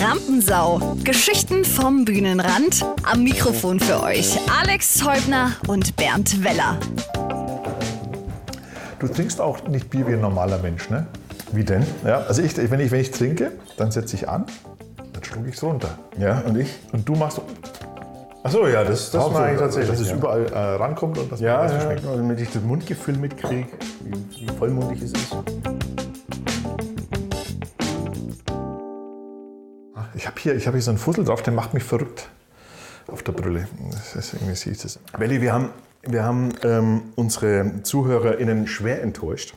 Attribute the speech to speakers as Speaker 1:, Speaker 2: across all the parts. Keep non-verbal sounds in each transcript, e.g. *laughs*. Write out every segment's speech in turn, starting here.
Speaker 1: Rampensau. Geschichten vom Bühnenrand. Am Mikrofon für euch Alex Häubner und Bernd Weller.
Speaker 2: Du trinkst auch nicht Bier wie ein normaler Mensch, ne?
Speaker 3: Wie denn?
Speaker 2: Ja, also ich, wenn, ich, wenn ich trinke, dann setze ich an, dann schlucke ich es runter.
Speaker 3: Ja, und ich?
Speaker 2: Und du machst so,
Speaker 3: Achso, ja, das, das
Speaker 2: so,
Speaker 3: mache ich tatsächlich.
Speaker 2: dass es
Speaker 3: ja.
Speaker 2: überall äh, rankommt und dass
Speaker 3: Ja,
Speaker 2: man
Speaker 3: ja,
Speaker 2: das schmeckt.
Speaker 3: genau, damit ich das Mundgefühl mitkriege, wie, wie vollmundig es ist.
Speaker 2: Ich habe hier, ich hab hier so einen Fussel drauf, der macht mich verrückt auf der Brille. Das ist irgendwie sieht es.
Speaker 3: Welli, wir haben, wir haben ähm, unsere ZuhörerInnen schwer enttäuscht.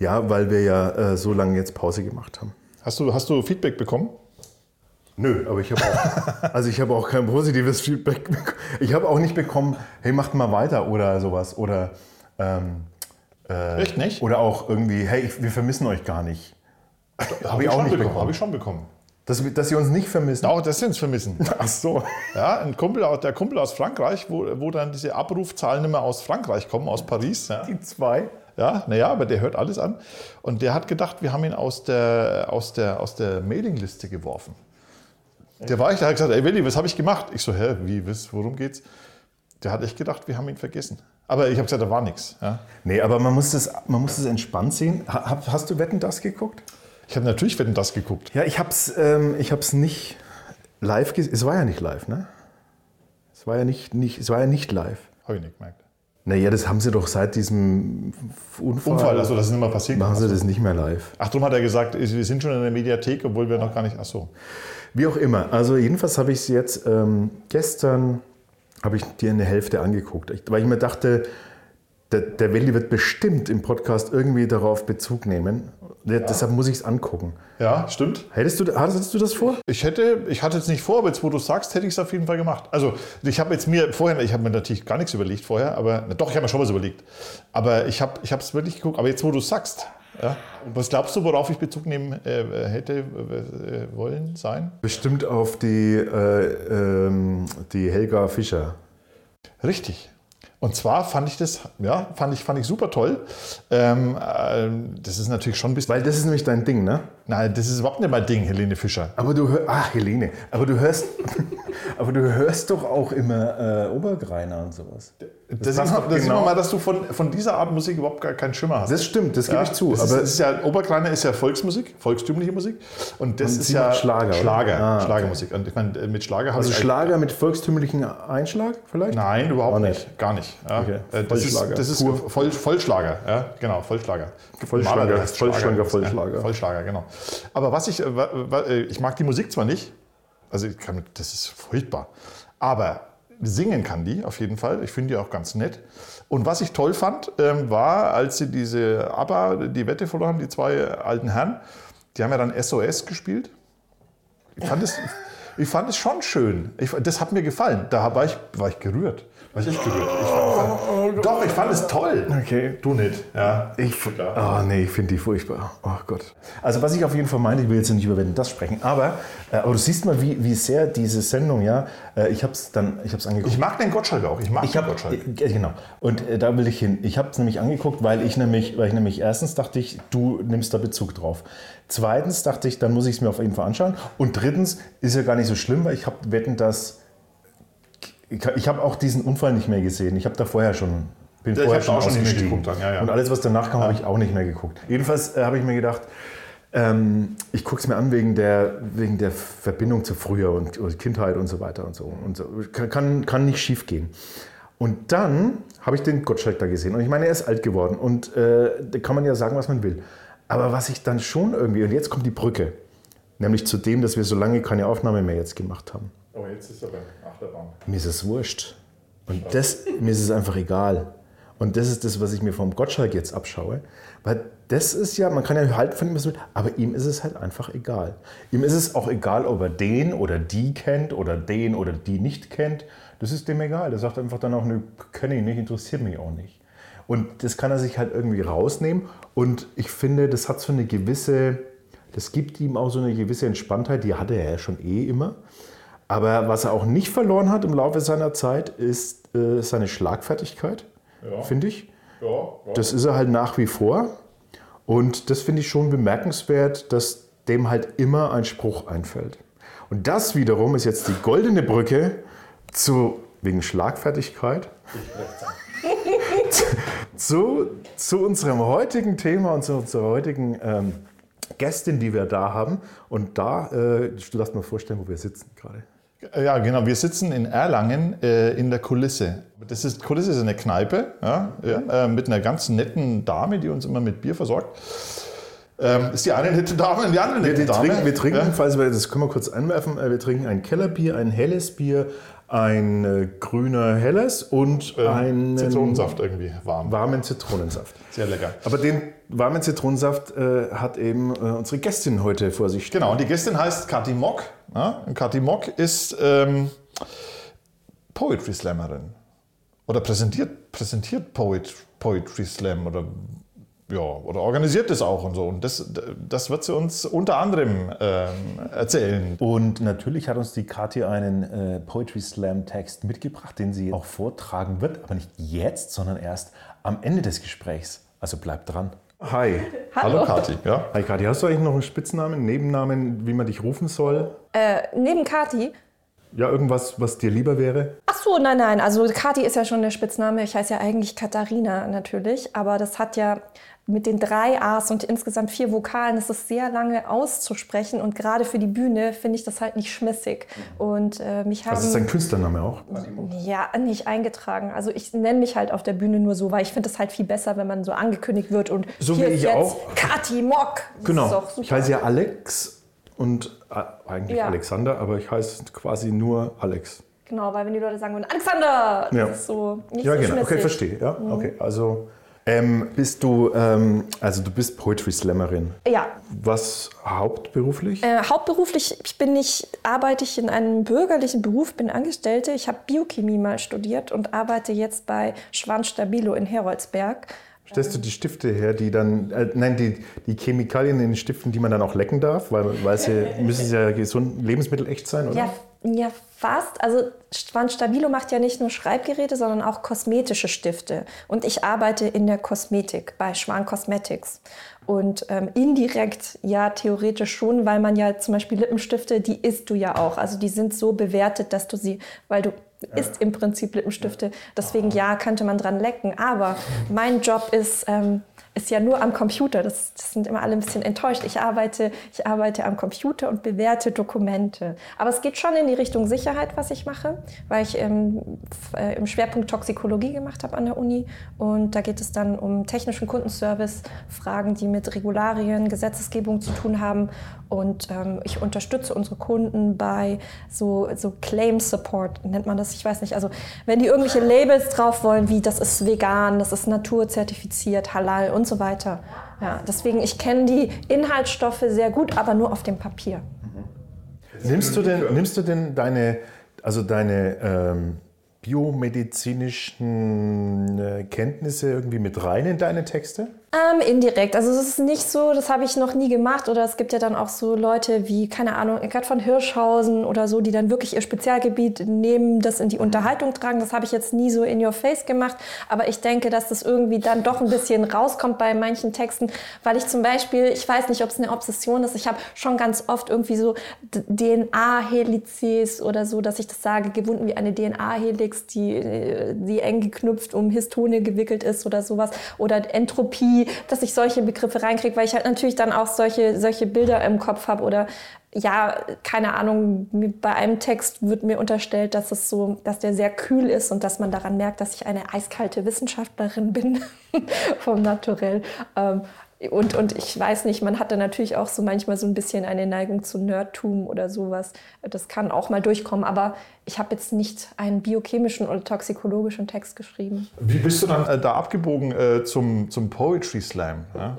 Speaker 3: Ja, weil wir ja äh, so lange jetzt Pause gemacht haben.
Speaker 2: Hast du, hast du Feedback bekommen?
Speaker 3: Nö, aber ich habe auch, also ich habe auch kein positives Feedback bekommen. Ich habe auch nicht bekommen, hey, macht mal weiter oder sowas. Oder, ähm, äh,
Speaker 2: Echt nicht?
Speaker 3: oder auch irgendwie, hey, ich, wir vermissen euch gar nicht.
Speaker 2: Habe
Speaker 3: ich auch nicht
Speaker 2: bekommen.
Speaker 3: bekommen.
Speaker 2: Habe ich schon bekommen.
Speaker 3: Dass, dass sie uns nicht vermissen.
Speaker 2: Auch das sind vermissen. *laughs*
Speaker 3: Ach so.
Speaker 2: Ja, ein Kumpel, der Kumpel aus Frankreich, wo, wo dann diese Abrufzahlen immer aus Frankreich kommen, aus Paris. Ja.
Speaker 3: Die zwei.
Speaker 2: Ja, naja, aber der hört alles an. Und der hat gedacht, wir haben ihn aus der, aus der, aus der Mailingliste geworfen. Der war echt, der hat gesagt, ey Willi, was habe ich gemacht? Ich so, hä, wie, was, worum geht's? Der hat echt gedacht, wir haben ihn vergessen. Aber ich habe gesagt, da war nichts. Ja.
Speaker 3: Nee, aber man muss das, man muss das entspannt sehen. Hast du Wetten, das geguckt?
Speaker 2: Ich habe natürlich Wetten, das geguckt.
Speaker 3: Ja, ich hab's, ähm, ich hab's nicht live gesehen. Es war ja nicht live, ne? Es war ja nicht, nicht, es war ja nicht live.
Speaker 2: Habe ich nicht gemerkt.
Speaker 3: Naja, das haben sie doch seit diesem Unfall.
Speaker 2: Unfall, also das ist nicht mehr passiert.
Speaker 3: machen sie das nicht mehr live.
Speaker 2: Ach, darum hat er gesagt, wir sind schon in der Mediathek, obwohl wir noch gar nicht. Ach so.
Speaker 3: Wie auch immer. Also jedenfalls habe ich es jetzt ähm, gestern habe ich dir eine Hälfte angeguckt, weil ich mir dachte, der, der Welli wird bestimmt im Podcast irgendwie darauf Bezug nehmen. Der, Deshalb muss ich es angucken.
Speaker 2: Ja, stimmt.
Speaker 3: Hättest du, hattest du das vor?
Speaker 2: Ich hätte, ich hatte es nicht vor, aber jetzt, wo du sagst, hätte ich es auf jeden Fall gemacht. Also, ich habe jetzt mir vorher, ich habe mir natürlich gar nichts überlegt vorher, aber na doch, ich habe mir schon was überlegt. Aber ich habe ich es wirklich geguckt. Aber jetzt, wo du sagst, ja, was glaubst du, worauf ich Bezug nehmen äh, hätte äh, wollen sein?
Speaker 3: Bestimmt auf die, äh, ähm, die Helga Fischer.
Speaker 2: Richtig. Und zwar fand ich das, ja, fand ich, fand ich super toll. Ähm, äh, das ist natürlich schon ein bisschen.
Speaker 3: Weil das ist nämlich dein Ding, ne?
Speaker 2: Nein, das ist überhaupt nicht mein Ding, Helene Fischer.
Speaker 3: Aber du hörst, ach Helene, aber du hörst, aber du hörst doch auch immer äh, Obergreiner und sowas.
Speaker 2: Das,
Speaker 3: passt
Speaker 2: ist, das
Speaker 3: genau.
Speaker 2: man mal, dass du von, von dieser Art Musik überhaupt gar keinen Schimmer hast.
Speaker 3: Das stimmt, das gebe ich zu.
Speaker 2: Das
Speaker 3: aber
Speaker 2: ist, das ist ja, Oberkleiner ist ja Volksmusik, volkstümliche Musik. Und das
Speaker 3: Und
Speaker 2: ist ja
Speaker 3: Schlager?
Speaker 2: Schlager,
Speaker 3: Ah, okay.
Speaker 2: Schlagermusik. Und ich meine, mit Schlager habe
Speaker 3: also
Speaker 2: ich
Speaker 3: Schlager mit volkstümlichen Einschlag vielleicht?
Speaker 2: Nein, überhaupt
Speaker 3: Auch
Speaker 2: nicht. Gar nicht. Ja.
Speaker 3: Okay.
Speaker 2: Äh, Das ist,
Speaker 3: Vollschlager.
Speaker 2: das ist
Speaker 3: Pur.
Speaker 2: voll, Vollschlager. Ja, genau, Vollschlager.
Speaker 3: Vollschlager. Vollschlager, Vollschlager.
Speaker 2: Vollschlager, genau. Aber was ich, äh, äh, ich mag die Musik zwar nicht, also kann, das ist furchtbar, aber singen kann die auf jeden Fall. Ich finde die auch ganz nett. Und was ich toll fand, ähm, war, als sie diese ABBA, die Wette verloren haben, die zwei alten Herren, die haben ja dann SOS gespielt. Ich fand es, ich fand es schon schön. Ich, das hat mir gefallen. Da war ich, war ich gerührt. War ich gerührt. Ich fand, fand, doch, ich fand es toll.
Speaker 3: Okay.
Speaker 2: Du nicht. Ja.
Speaker 3: Ich, oh nee, ich finde die furchtbar. Oh Gott. Also was ich auf jeden Fall meine, ich will jetzt nicht über das sprechen, aber, äh, aber du siehst mal, wie, wie sehr diese Sendung, ja, äh, ich habe es dann, ich habe es angeguckt.
Speaker 2: Ich mag den Gottschalk auch. Ich mag
Speaker 3: Ich
Speaker 2: den
Speaker 3: habe
Speaker 2: Gottschalk.
Speaker 3: äh, genau und da will ich hin. Ich habe es nämlich angeguckt, weil ich nämlich, weil ich nämlich erstens dachte ich, du nimmst da Bezug drauf. Zweitens dachte ich, dann muss ich es mir auf jeden Fall anschauen. Und drittens ist ja gar nicht so schlimm, weil ich habe wetten, dass ich, ich habe auch diesen Unfall nicht mehr gesehen. Ich habe da vorher schon bin
Speaker 2: Ja,
Speaker 3: vorher
Speaker 2: hab's auch schon nicht mehr geguckt dann, ja, ja.
Speaker 3: Und alles, was danach kam, habe ich auch nicht mehr geguckt. Jedenfalls äh, habe ich mir gedacht, ähm, ich gucke es mir an wegen der, wegen der Verbindung zu früher und, und Kindheit und so weiter und so. Und so. Kann, kann nicht schief gehen. Und dann habe ich den Gottschalk da gesehen. Und ich meine, er ist alt geworden. Und äh, da kann man ja sagen, was man will. Aber was ich dann schon irgendwie, und jetzt kommt die Brücke, nämlich zu dem, dass wir so lange keine Aufnahme mehr jetzt gemacht haben.
Speaker 2: Oh, jetzt ist aber Achterbahn.
Speaker 3: Mir ist es wurscht. Und das, mir ist es einfach egal. Und das ist das, was ich mir vom Gottschalk jetzt abschaue. Weil das ist ja, man kann ja halten von ihm, was will, aber ihm ist es halt einfach egal. Ihm ist es auch egal, ob er den oder die kennt oder den oder die nicht kennt. Das ist dem egal. Der sagt einfach dann auch, ne, kenne ich nicht, interessiert mich auch nicht. Und das kann er sich halt irgendwie rausnehmen. Und ich finde, das hat so eine gewisse, das gibt ihm auch so eine gewisse Entspanntheit, die hatte er ja schon eh immer. Aber was er auch nicht verloren hat im Laufe seiner Zeit, ist äh, seine Schlagfertigkeit,
Speaker 2: Ja.
Speaker 3: finde ich.
Speaker 2: Ja, ja.
Speaker 3: Das ist er halt nach wie vor. Und das finde ich schon bemerkenswert, dass dem halt immer ein Spruch einfällt. Und das wiederum ist jetzt die goldene Brücke zu, wegen Schlagfertigkeit, *laughs* zu, zu unserem heutigen Thema und zu unserer heutigen ähm, Gästin, die wir da haben. Und da, äh, du darfst mir vorstellen, wo wir sitzen gerade.
Speaker 2: Ja, genau. Wir sitzen in Erlangen äh, in der Kulisse. Das ist, Kulisse ist eine Kneipe ja, ja, äh, mit einer ganz netten Dame, die uns immer mit Bier versorgt. Ähm, ist die eine nette Dame und die andere nette
Speaker 3: Wir, wir
Speaker 2: Dame?
Speaker 3: trinken, wir trinken
Speaker 2: ja.
Speaker 3: falls wir, das können wir kurz anwerfen, äh, wir trinken ein Kellerbier, ein helles Bier, ein äh, grüner Helles und einen
Speaker 2: Zitronensaft irgendwie warm.
Speaker 3: warmen Zitronensaft.
Speaker 2: Sehr lecker.
Speaker 3: Aber den warmen Zitronensaft äh, hat eben äh, unsere Gästin heute vor sich stehen.
Speaker 2: Genau, und die Gästin heißt Kathi Mock. Ja? Kathi Mock ist ähm, Poetry Slammerin. Oder präsentiert, präsentiert Poet, Poetry Slam oder, ja, oder organisiert das auch und so. Und das, das wird sie uns unter anderem ähm, erzählen.
Speaker 3: Und natürlich hat uns die Kathi einen äh, Poetry Slam Text mitgebracht, den sie auch vortragen wird, aber nicht jetzt, sondern erst am Ende des Gesprächs. Also bleibt dran. Hi.
Speaker 2: Hallo, Kathi. Ja?
Speaker 3: Hi Kathi, hast du eigentlich noch einen Spitznamen, Nebennamen, wie man dich rufen soll?
Speaker 4: Äh, neben Kati.
Speaker 3: Ja, irgendwas, was dir lieber wäre?
Speaker 4: Ach so, nein, nein. Also Kati ist ja schon der Spitzname. Ich heiße ja eigentlich Katharina natürlich. Aber das hat ja mit den drei A's und insgesamt vier Vokalen, das ist sehr lange auszusprechen. Und gerade für die Bühne finde ich das halt nicht schmissig. Und äh, mich haben...
Speaker 3: Das ist dein Künstlername auch.
Speaker 4: Ja, nicht eingetragen. Also ich nenne mich halt auf der Bühne nur so, weil ich finde es halt viel besser, wenn man so angekündigt wird und
Speaker 3: So
Speaker 4: hier
Speaker 3: wie ich
Speaker 4: jetzt
Speaker 3: auch.
Speaker 4: Kati Mock. Das
Speaker 3: Genau. Ich heiße ja Alex und eigentlich
Speaker 4: Ja.
Speaker 3: Alexander, aber ich heiße quasi nur Alex.
Speaker 4: Genau, weil wenn die Leute sagen würden, Alexander,
Speaker 3: Ja.
Speaker 4: das ist so nicht
Speaker 3: Ja,
Speaker 4: so
Speaker 3: genau. Okay, verstehe. Ja, okay. Also ähm, bist du, ähm, also du bist Poetry Slammerin.
Speaker 4: Ja,
Speaker 3: Was hauptberuflich?
Speaker 4: Äh, hauptberuflich ich bin ich, arbeite ich in einem bürgerlichen Beruf, bin Angestellte. Ich habe Biochemie mal studiert und arbeite jetzt bei Schwan Stabilo in Heroldsberg.
Speaker 3: Stellst du die Stifte her, die dann, äh, nein, die, die Chemikalien in den Stiften, die man dann auch lecken darf, weil, weil sie müssen sie ja gesund, Lebensmittel echt sein, oder?
Speaker 4: Ja, ja, fast. Also Schwan Stabilo macht ja nicht nur Schreibgeräte, sondern auch kosmetische Stifte. Und ich arbeite in der Kosmetik bei Schwan Cosmetics. Und ähm, indirekt ja theoretisch schon, weil man ja zum Beispiel Lippenstifte, die isst du ja auch. Also die sind so bewertet, dass du sie, weil du isst im Prinzip Lippenstifte. Deswegen ja, könnte man dran lecken. Aber mein Job ist, ähm, ist ja nur am Computer. Das, das sind immer alle ein bisschen enttäuscht. Ich arbeite, ich arbeite am Computer und bewerte Dokumente. Aber es geht schon in die Richtung Sicherheit, was ich mache, weil ich ähm, äh, im Schwerpunkt Toxikologie gemacht habe an der Uni. Und da geht es dann um technischen Kundenservice, Fragen, die mit Regularien, Gesetzesgebung zu tun haben. Und ähm, ich unterstütze unsere Kunden bei so, so Claim Support, nennt man das, ich weiß nicht. Also wenn die irgendwelche Labels drauf wollen, wie das ist vegan, das ist naturzertifiziert, halal und so weiter. Ja, deswegen, ich kenne die Inhaltsstoffe sehr gut, aber nur auf dem Papier.
Speaker 3: Nimmst du denn, nimmst du denn deine, also deine ähm, biomedizinischen äh, Kenntnisse irgendwie mit rein in deine Texte?
Speaker 4: Ähm, indirekt. Also es ist nicht so, das habe ich noch nie gemacht. Oder es gibt ja dann auch so Leute wie, keine Ahnung, Eckart von Hirschhausen oder so, die dann wirklich ihr Spezialgebiet nehmen, das in die Unterhaltung tragen. Das habe ich jetzt nie so in your face gemacht. Aber ich denke, dass das irgendwie dann doch ein bisschen rauskommt bei manchen Texten, weil ich zum Beispiel, ich weiß nicht, ob es eine Obsession ist, ich habe schon ganz oft irgendwie so DNA-Helices oder so, dass ich das sage, gewunden wie eine DNA-Helix, die, äh, die eng geknüpft um Histone gewickelt ist oder sowas. Oder Entropie, dass ich solche Begriffe reinkriege, weil ich halt natürlich dann auch solche, solche Bilder im Kopf habe oder ja, keine Ahnung, bei einem Text wird mir unterstellt, dass es so, dass der sehr kühl ist und dass man daran merkt, dass ich eine eiskalte Wissenschaftlerin bin *laughs* vom Naturell. Ähm, und, und ich weiß nicht, man hatte natürlich auch so manchmal so ein bisschen eine Neigung zu Nerdtum oder sowas. Das kann auch mal durchkommen, aber ich habe jetzt nicht einen biochemischen oder toxikologischen Text geschrieben.
Speaker 2: Wie bist du dann äh, da abgebogen äh, zum, zum Poetry Slam? Ja?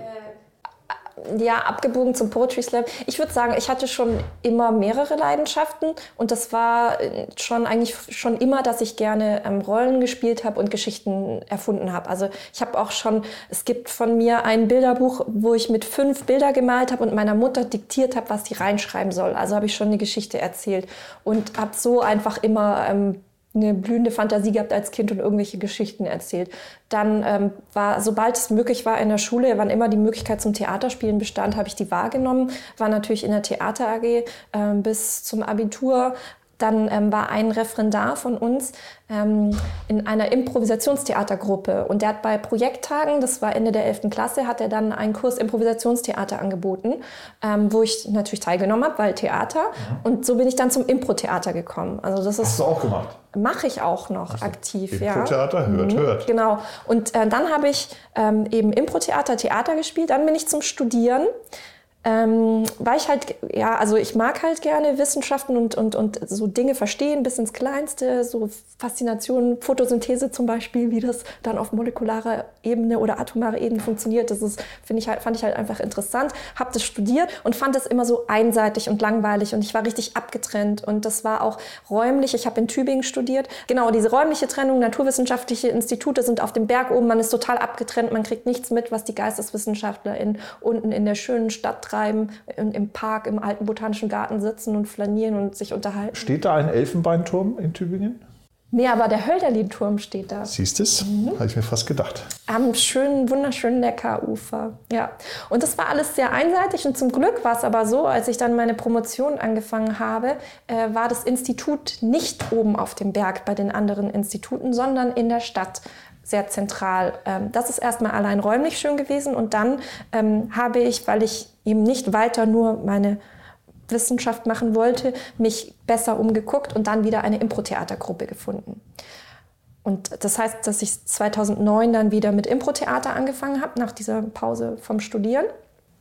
Speaker 4: Ja, abgebogen zum Poetry Slam. Ich würde sagen, ich hatte schon immer mehrere Leidenschaften und das war äh, schon eigentlich schon immer, dass ich gerne ähm, Rollen gespielt habe und Geschichten erfunden habe. Also ich habe auch schon, es gibt von mir ein Bilderbuch, wo ich mit fünf Bilder gemalt habe und meiner Mutter diktiert habe, was sie reinschreiben soll. Also habe ich schon eine Geschichte erzählt und habe so einfach immer ähm, eine blühende Fantasie gehabt als Kind und irgendwelche Geschichten erzählt. Dann ähm, war, sobald es möglich war in der Schule, wann immer die Möglichkeit zum Theaterspielen bestand, habe ich die wahrgenommen. War natürlich in der Theater AG äh, bis zum Abitur, dann ähm, war ein Referendar von uns ähm, in einer Improvisationstheatergruppe und der hat bei Projekttagen, das war Ende der 11. Klasse, hat er dann einen Kurs Improvisationstheater angeboten, ähm, wo ich natürlich teilgenommen habe, weil Theater. Mhm. Und so bin ich dann zum Impro-Theater gekommen.
Speaker 2: Also das ist, Hast du auch gemacht?
Speaker 4: Mache ich auch noch also, aktiv,
Speaker 2: ja. Impro-Theater, hört, mhm, hört.
Speaker 4: Genau. Und äh, dann habe ich ähm, eben Impro-Theater, Theater gespielt. Dann bin ich zum Studieren ähm, weil ich halt, ja, also ich mag halt gerne Wissenschaften und, und, und so Dinge verstehen, bis ins Kleinste, so Faszination, Photosynthese zum Beispiel, wie das dann auf molekularer Ebene oder atomarer Ebene funktioniert. Das ist, ich halt, fand ich halt einfach interessant. Habe das studiert und fand es immer so einseitig und langweilig und ich war richtig abgetrennt und das war auch räumlich. Ich habe in Tübingen studiert. Genau, diese räumliche Trennung, naturwissenschaftliche Institute sind auf dem Berg oben, man ist total abgetrennt, man kriegt nichts mit, was die GeisteswissenschaftlerInnen unten in der schönen Stadt treiben, im Park, im alten Botanischen Garten sitzen und flanieren und sich unterhalten.
Speaker 2: Steht da ein Elfenbeinturm in Tübingen?
Speaker 4: Nee, aber der Hölderlin-Turm steht da.
Speaker 2: Siehst du es? Mhm. Habe ich mir fast gedacht.
Speaker 4: Am schönen, wunderschönen Neckarufer. Ja. Und das war alles sehr einseitig und zum Glück war es aber so, als ich dann meine Promotion angefangen habe, äh, war das Institut nicht oben auf dem Berg bei den anderen Instituten, sondern in der Stadt sehr zentral. Ähm, das ist erstmal allein räumlich schön gewesen und dann ähm, habe ich, weil ich eben nicht weiter nur meine Wissenschaft machen wollte, mich besser umgeguckt und dann wieder eine Impro-Theatergruppe gefunden. Und das heißt, dass ich 2009 dann wieder mit Impro-Theater angefangen habe, nach dieser Pause vom Studieren.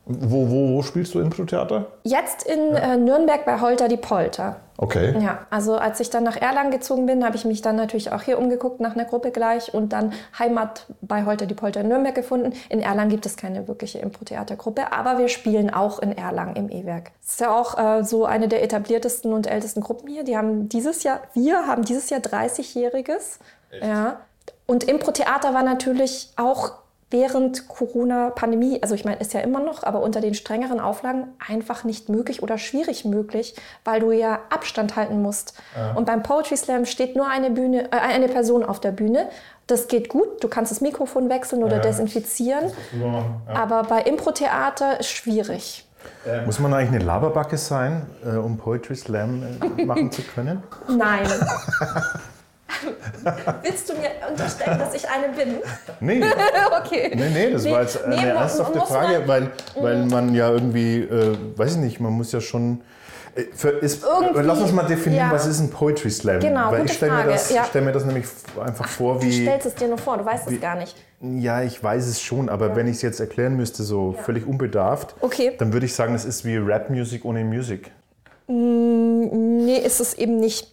Speaker 2: Wo, wo, wo spielst du Impro-Theater?
Speaker 4: Jetzt in ja. äh, Nürnberg bei Holter die Polter.
Speaker 2: Okay.
Speaker 4: Ja, also als ich dann nach Erlangen gezogen bin, habe ich mich dann natürlich auch hier umgeguckt nach einer Gruppe gleich und dann Heimat bei Holter die Polter in Nürnberg gefunden. In Erlangen gibt es keine wirkliche Impro-Theatergruppe, aber wir spielen auch in Erlangen im E-Werk. Das ist ja auch äh, so eine der etabliertesten und ältesten Gruppen hier. Die haben dieses Jahr, wir haben dieses Jahr 30-jähriges. Ja. Und Impro-Theater war natürlich auch während Corona-Pandemie, also ich meine, ist ja immer noch, aber unter den strengeren Auflagen einfach nicht möglich oder schwierig möglich, weil du ja Abstand halten musst. Ja. Und beim Poetry Slam steht nur eine, Bühne, äh, eine Person auf der Bühne. Das geht gut, du kannst das Mikrofon wechseln oder ja, desinfizieren. Ja. Aber bei Impro-Theater ist schwierig.
Speaker 3: Ähm. Muss man eigentlich eine Laberbacke sein, äh, um Poetry Slam äh, machen zu können?
Speaker 4: Nein. *laughs* *laughs* Willst du mir unterstellen, dass ich eine bin?
Speaker 3: Nee. *laughs* okay. Nee, nee, das nee, war jetzt eine nee, ernsthafte Frage, man, weil, weil mhm. man ja irgendwie, äh, weiß ich nicht, man muss ja schon. Äh, für, ist, lass uns mal definieren, ja. was ist ein Poetry Slam?
Speaker 4: Genau,
Speaker 3: Weil ich stelle mir, das, ja. stell mir das nämlich einfach Ach, vor, wie.
Speaker 4: Du stellst es dir nur vor, du weißt wie, es gar nicht.
Speaker 3: Ja, ich weiß es schon, aber ja. wenn ich es jetzt erklären müsste, so völlig unbedarft,
Speaker 4: okay.
Speaker 3: dann würde ich sagen, das ist wie Rap-Music ohne Musik.
Speaker 4: Mm, nee, ist es eben nicht.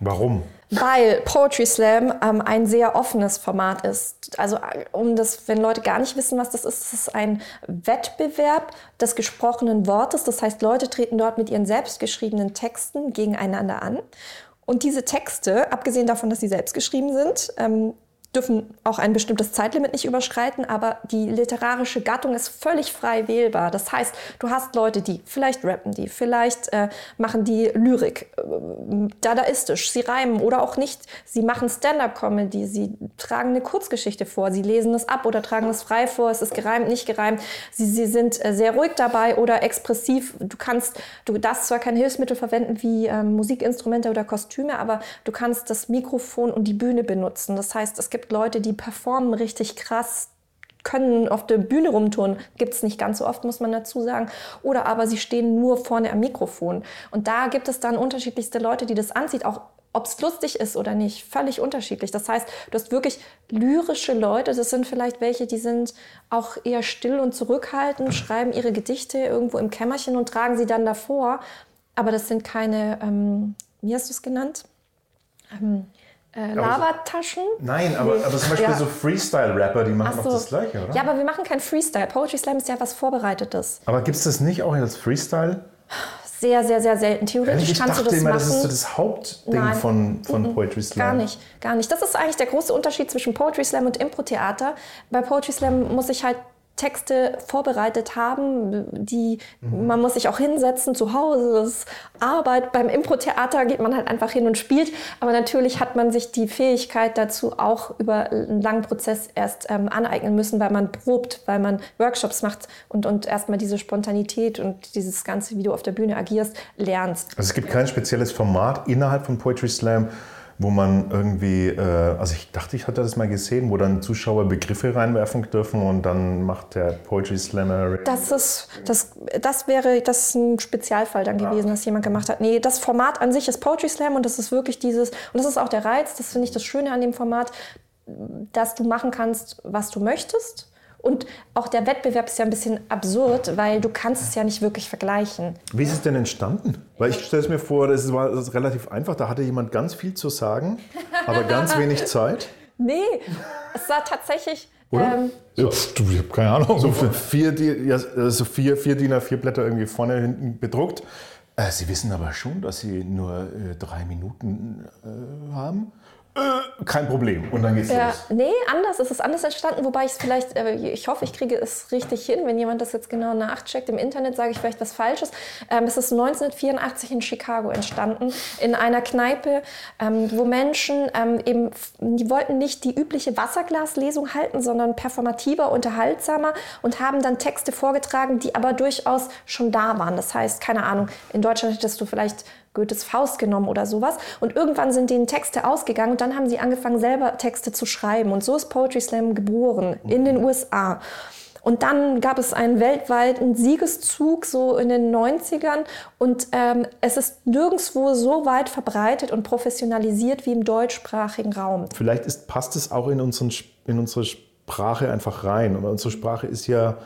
Speaker 3: Warum?
Speaker 4: Weil Poetry Slam ähm, ein sehr offenes Format ist. Also um das, wenn Leute gar nicht wissen, was das ist, das ist ein Wettbewerb des gesprochenen Wortes. Das heißt, Leute treten dort mit ihren selbstgeschriebenen Texten gegeneinander an. Und diese Texte, abgesehen davon, dass sie selbst geschrieben sind, ähm, dürfen auch ein bestimmtes Zeitlimit nicht überschreiten, aber die literarische Gattung ist völlig frei wählbar. Das heißt, du hast Leute, die vielleicht rappen, die vielleicht äh, machen die Lyrik, äh, dadaistisch, sie reimen oder auch nicht. Sie machen Stand-up-Comedy, sie tragen eine Kurzgeschichte vor, sie lesen es ab oder tragen es frei vor, es ist gereimt, nicht gereimt. Sie, sie sind äh, sehr ruhig dabei oder expressiv. Du kannst, du darfst zwar kein Hilfsmittel verwenden wie ähm, Musikinstrumente oder Kostüme, aber du kannst das Mikrofon und die Bühne benutzen. Das heißt, es gibt gibt Leute, die performen richtig krass, können auf der Bühne rumtun. Gibt es nicht ganz so oft, muss man dazu sagen. Oder aber sie stehen nur vorne am Mikrofon. Und da gibt es dann unterschiedlichste Leute, die das anzieht, auch ob es lustig ist oder nicht, völlig unterschiedlich. Das heißt, du hast wirklich lyrische Leute, das sind vielleicht welche, die sind auch eher still und zurückhaltend, schreiben ihre Gedichte irgendwo im Kämmerchen und tragen sie dann davor. Aber das sind keine, ähm, wie hast du es genannt? Ähm, äh, Lavataschen.
Speaker 3: Nein, aber, aber zum Beispiel ja. so Freestyle-Rapper, die machen so. doch das Gleiche, oder?
Speaker 4: Ja, aber wir machen kein Freestyle. Poetry Slam ist ja was Vorbereitetes.
Speaker 3: Aber gibt es das nicht auch als Freestyle?
Speaker 4: Sehr, sehr, sehr selten. Theoretisch
Speaker 3: ich
Speaker 4: kannst
Speaker 3: du das
Speaker 4: immer,
Speaker 3: machen. Das ist so das Hauptding Nein. von, von mhm. Poetry Slam.
Speaker 4: Gar nicht, gar nicht. Das ist eigentlich der große Unterschied zwischen Poetry Slam und Impro-Theater. Bei Poetry Slam muss ich halt Texte vorbereitet haben, die man muss sich auch hinsetzen zu Hause, das ist Arbeit. Beim Impro-Theater geht man halt einfach hin und spielt, aber natürlich hat man sich die Fähigkeit dazu auch über einen langen Prozess erst ähm, aneignen müssen, weil man probt, weil man Workshops macht und, und erstmal diese Spontanität und dieses Ganze, wie du auf der Bühne agierst, lernst.
Speaker 3: Also es gibt kein spezielles Format innerhalb von Poetry Slam, wo man irgendwie, äh, also ich dachte, ich hatte das mal gesehen, wo dann Zuschauer Begriffe reinwerfen dürfen und dann macht der Poetry Slammer.
Speaker 4: Das ist, das, das wäre, das ist ein Spezialfall dann gewesen, dass jemand gemacht hat. Nee, das Format an sich ist Poetry Slam und das ist wirklich dieses, und das ist auch der Reiz, das finde ich das Schöne an dem Format, dass du machen kannst, was du möchtest. Und auch der Wettbewerb ist ja ein bisschen absurd, weil du kannst es ja nicht wirklich vergleichen.
Speaker 3: Wie ist es denn entstanden? Weil ich stelle es mir vor, das war das ist relativ einfach. Da hatte jemand ganz viel zu sagen, aber ganz *laughs* wenig Zeit.
Speaker 4: Nee, es war tatsächlich.
Speaker 3: Oder?
Speaker 4: Ähm,
Speaker 2: Ja, pf, du, ich habe keine Ahnung.
Speaker 3: So vier, ja, so vier, vier DIN A4 Blätter irgendwie vorne hinten bedruckt. Äh, Sie wissen aber schon, dass Sie nur äh, drei Minuten äh, haben. Äh, kein Problem. Und dann geht's
Speaker 4: Ja,
Speaker 3: los.
Speaker 4: nee, anders. Es ist anders entstanden, wobei ich es vielleicht, äh, ich hoffe, ich kriege es richtig hin. Wenn jemand das jetzt genau nachcheckt im Internet, sage ich vielleicht was Falsches. Ähm, es ist 1984 in Chicago entstanden, in einer Kneipe, ähm, wo Menschen ähm, eben, die wollten nicht die übliche Wasserglaslesung halten, sondern performativer, unterhaltsamer und haben dann Texte vorgetragen, die aber durchaus schon da waren. Das heißt, keine Ahnung, in Deutschland hättest du vielleicht Goethes Faust genommen oder sowas. Und irgendwann sind denen Texte ausgegangen und dann haben sie angefangen, selber Texte zu schreiben. Und so ist Poetry Slam geboren in den USA. Und dann gab es einen weltweiten Siegeszug so in den 90ern und ähm, es ist nirgendwo so weit verbreitet und professionalisiert wie im deutschsprachigen Raum.
Speaker 3: Vielleicht ist, passt es auch in, unseren, in unsere Sprache einfach rein. Und unsere Sprache ist ja,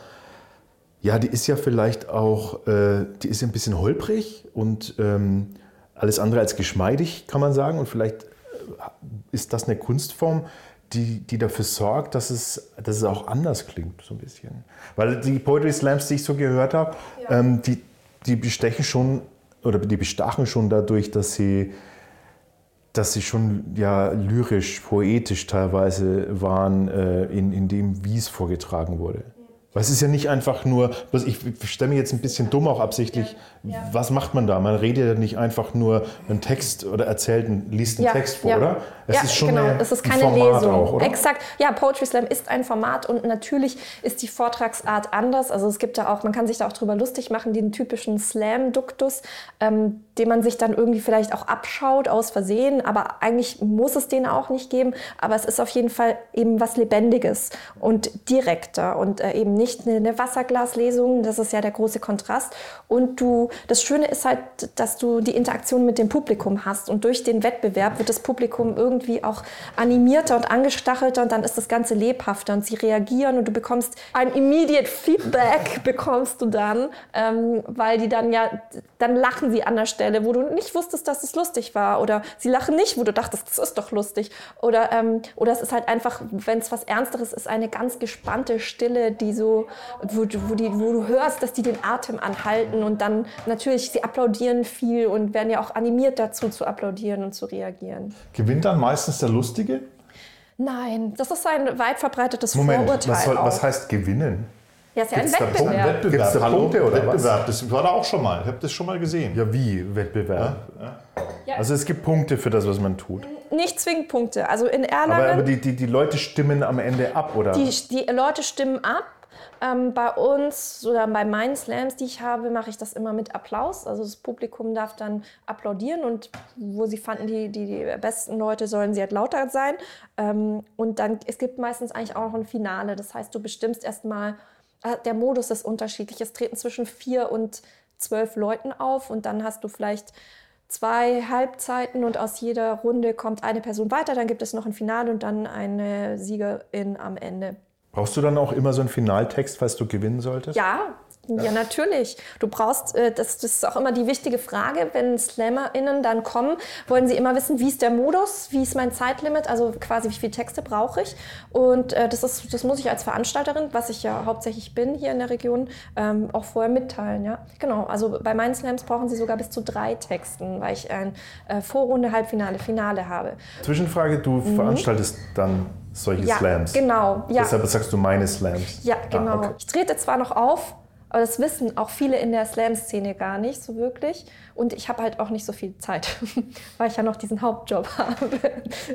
Speaker 3: ja, die ist ja vielleicht auch, äh, die ist ja ein bisschen holprig und ähm, alles andere als geschmeidig, kann man sagen. Und vielleicht äh, ist das eine Kunstform, die, die dafür sorgt, dass es, dass es auch anders klingt, so ein bisschen. Weil die Poetry Slams, die ich so gehört habe, ähm, die, die bestechen schon oder die bestachen schon dadurch, dass sie dass sie schon ja, lyrisch, poetisch teilweise waren äh, in, in dem, wie es vorgetragen wurde. Weil es ist ja nicht einfach nur, bloß ich stelle mir jetzt ein bisschen dumm auch absichtlich, was macht man da? Man redet ja nicht einfach nur einen Text oder erzählt, einen, liest einen Text vor, oder? Es
Speaker 4: ja,
Speaker 3: ist schon
Speaker 4: genau.
Speaker 3: eine,
Speaker 4: es ist
Speaker 3: ein
Speaker 4: keine
Speaker 3: Format
Speaker 4: Lesung.
Speaker 3: auch, oder?
Speaker 4: Exakt. Ja, Poetry Slam ist ein Format und natürlich ist die Vortragsart anders. Also es gibt da auch, man kann sich da auch drüber lustig machen, den typischen Slam-Duktus, ähm, den man sich dann irgendwie vielleicht auch abschaut aus Versehen, aber eigentlich muss es den auch nicht geben. Aber es ist auf jeden Fall eben was Lebendiges und direkter und äh, eben nicht eine, Wasserglaslesung. Das ist ja der große Kontrast. Und du, das Schöne ist halt, dass du die Interaktion mit dem Publikum hast und durch den Wettbewerb wird das Publikum irgendwie auch animierter und angestachelter und dann ist das Ganze lebhafter und sie reagieren und du bekommst ein immediate Feedback *laughs* bekommst du dann, ähm, weil die dann ja, dann lachen sie an der Stelle, wo du nicht wusstest, dass es lustig war oder sie lachen nicht, wo du dachtest, das ist doch lustig oder, ähm, oder es ist halt einfach, wenn es was Ernsteres ist, eine ganz gespannte Stille, die so, wo, du- wo, die, wo du hörst, dass die den Atem anhalten und dann natürlich, sie applaudieren viel und werden ja auch animiert dazu zu applaudieren und zu reagieren.
Speaker 2: Gewinnt dann meistens der Lustige?
Speaker 4: Nein, das ist ein weit verbreitetes
Speaker 3: Moment,
Speaker 4: Vorurteil.
Speaker 3: was, soll, was heißt gewinnen?
Speaker 4: Ja, ist ja ein
Speaker 3: gibt's da Punkte?
Speaker 4: Wettbewerb.
Speaker 2: Wettbewerb.
Speaker 3: Gibt's da
Speaker 2: Hallo?
Speaker 3: Punkte oder was?
Speaker 2: Wettbewerb. Das war da auch schon mal. Ich habe das schon mal gesehen.
Speaker 3: Ja, wie Wettbewerb?
Speaker 4: Ja.
Speaker 3: Also es gibt Punkte für das, was man tut.
Speaker 4: Nicht zwingend Punkte. Also in
Speaker 3: Aber, aber
Speaker 4: Erlangen,
Speaker 3: die, die, die Leute stimmen am Ende ab, oder?
Speaker 4: die, die Leute stimmen ab. Ähm, bei uns oder bei meinen Slams, die ich habe, mache ich das immer mit Applaus. Also das Publikum darf dann applaudieren und wo sie fanden, die, die, die besten Leute sollen sie halt lauter sein. Ähm, und dann, es gibt meistens eigentlich auch noch ein Finale. Das heißt, du bestimmst erstmal, der Modus ist unterschiedlich. Es treten zwischen vier und zwölf Leuten auf und dann hast du vielleicht zwei Halbzeiten und aus jeder Runde kommt eine Person weiter. Dann gibt es noch ein Finale und dann eine Siegerin am Ende.
Speaker 3: Brauchst du dann auch immer so einen Finaltext, falls du gewinnen solltest?
Speaker 4: Ja, ja, natürlich. Du brauchst, äh, das, das ist auch immer die wichtige Frage, wenn SlammerInnen dann kommen, wollen sie immer wissen, wie ist der Modus, wie ist mein Zeitlimit, also quasi wie viele Texte brauche ich. Und äh, das, ist, das muss ich als Veranstalterin, was ich ja hauptsächlich bin hier in der Region, ähm, auch vorher mitteilen. Ja? Genau, also bei meinen Slams brauchen sie sogar bis zu drei Texten, weil ich ein äh, Vorrunde, Halbfinale, Finale habe.
Speaker 3: Zwischenfrage, du
Speaker 4: Mhm.
Speaker 3: veranstaltest dann solche
Speaker 4: Ja,
Speaker 3: Slams.
Speaker 4: genau, ja.
Speaker 3: Deshalb sagst du meine Slams.
Speaker 4: Ja, genau.
Speaker 3: Ah, okay.
Speaker 4: Ich trete zwar noch auf, aber das wissen auch viele in der Slam-Szene gar nicht so wirklich. Und ich habe halt auch nicht so viel Zeit, *laughs* weil ich ja noch diesen Hauptjob *laughs* habe.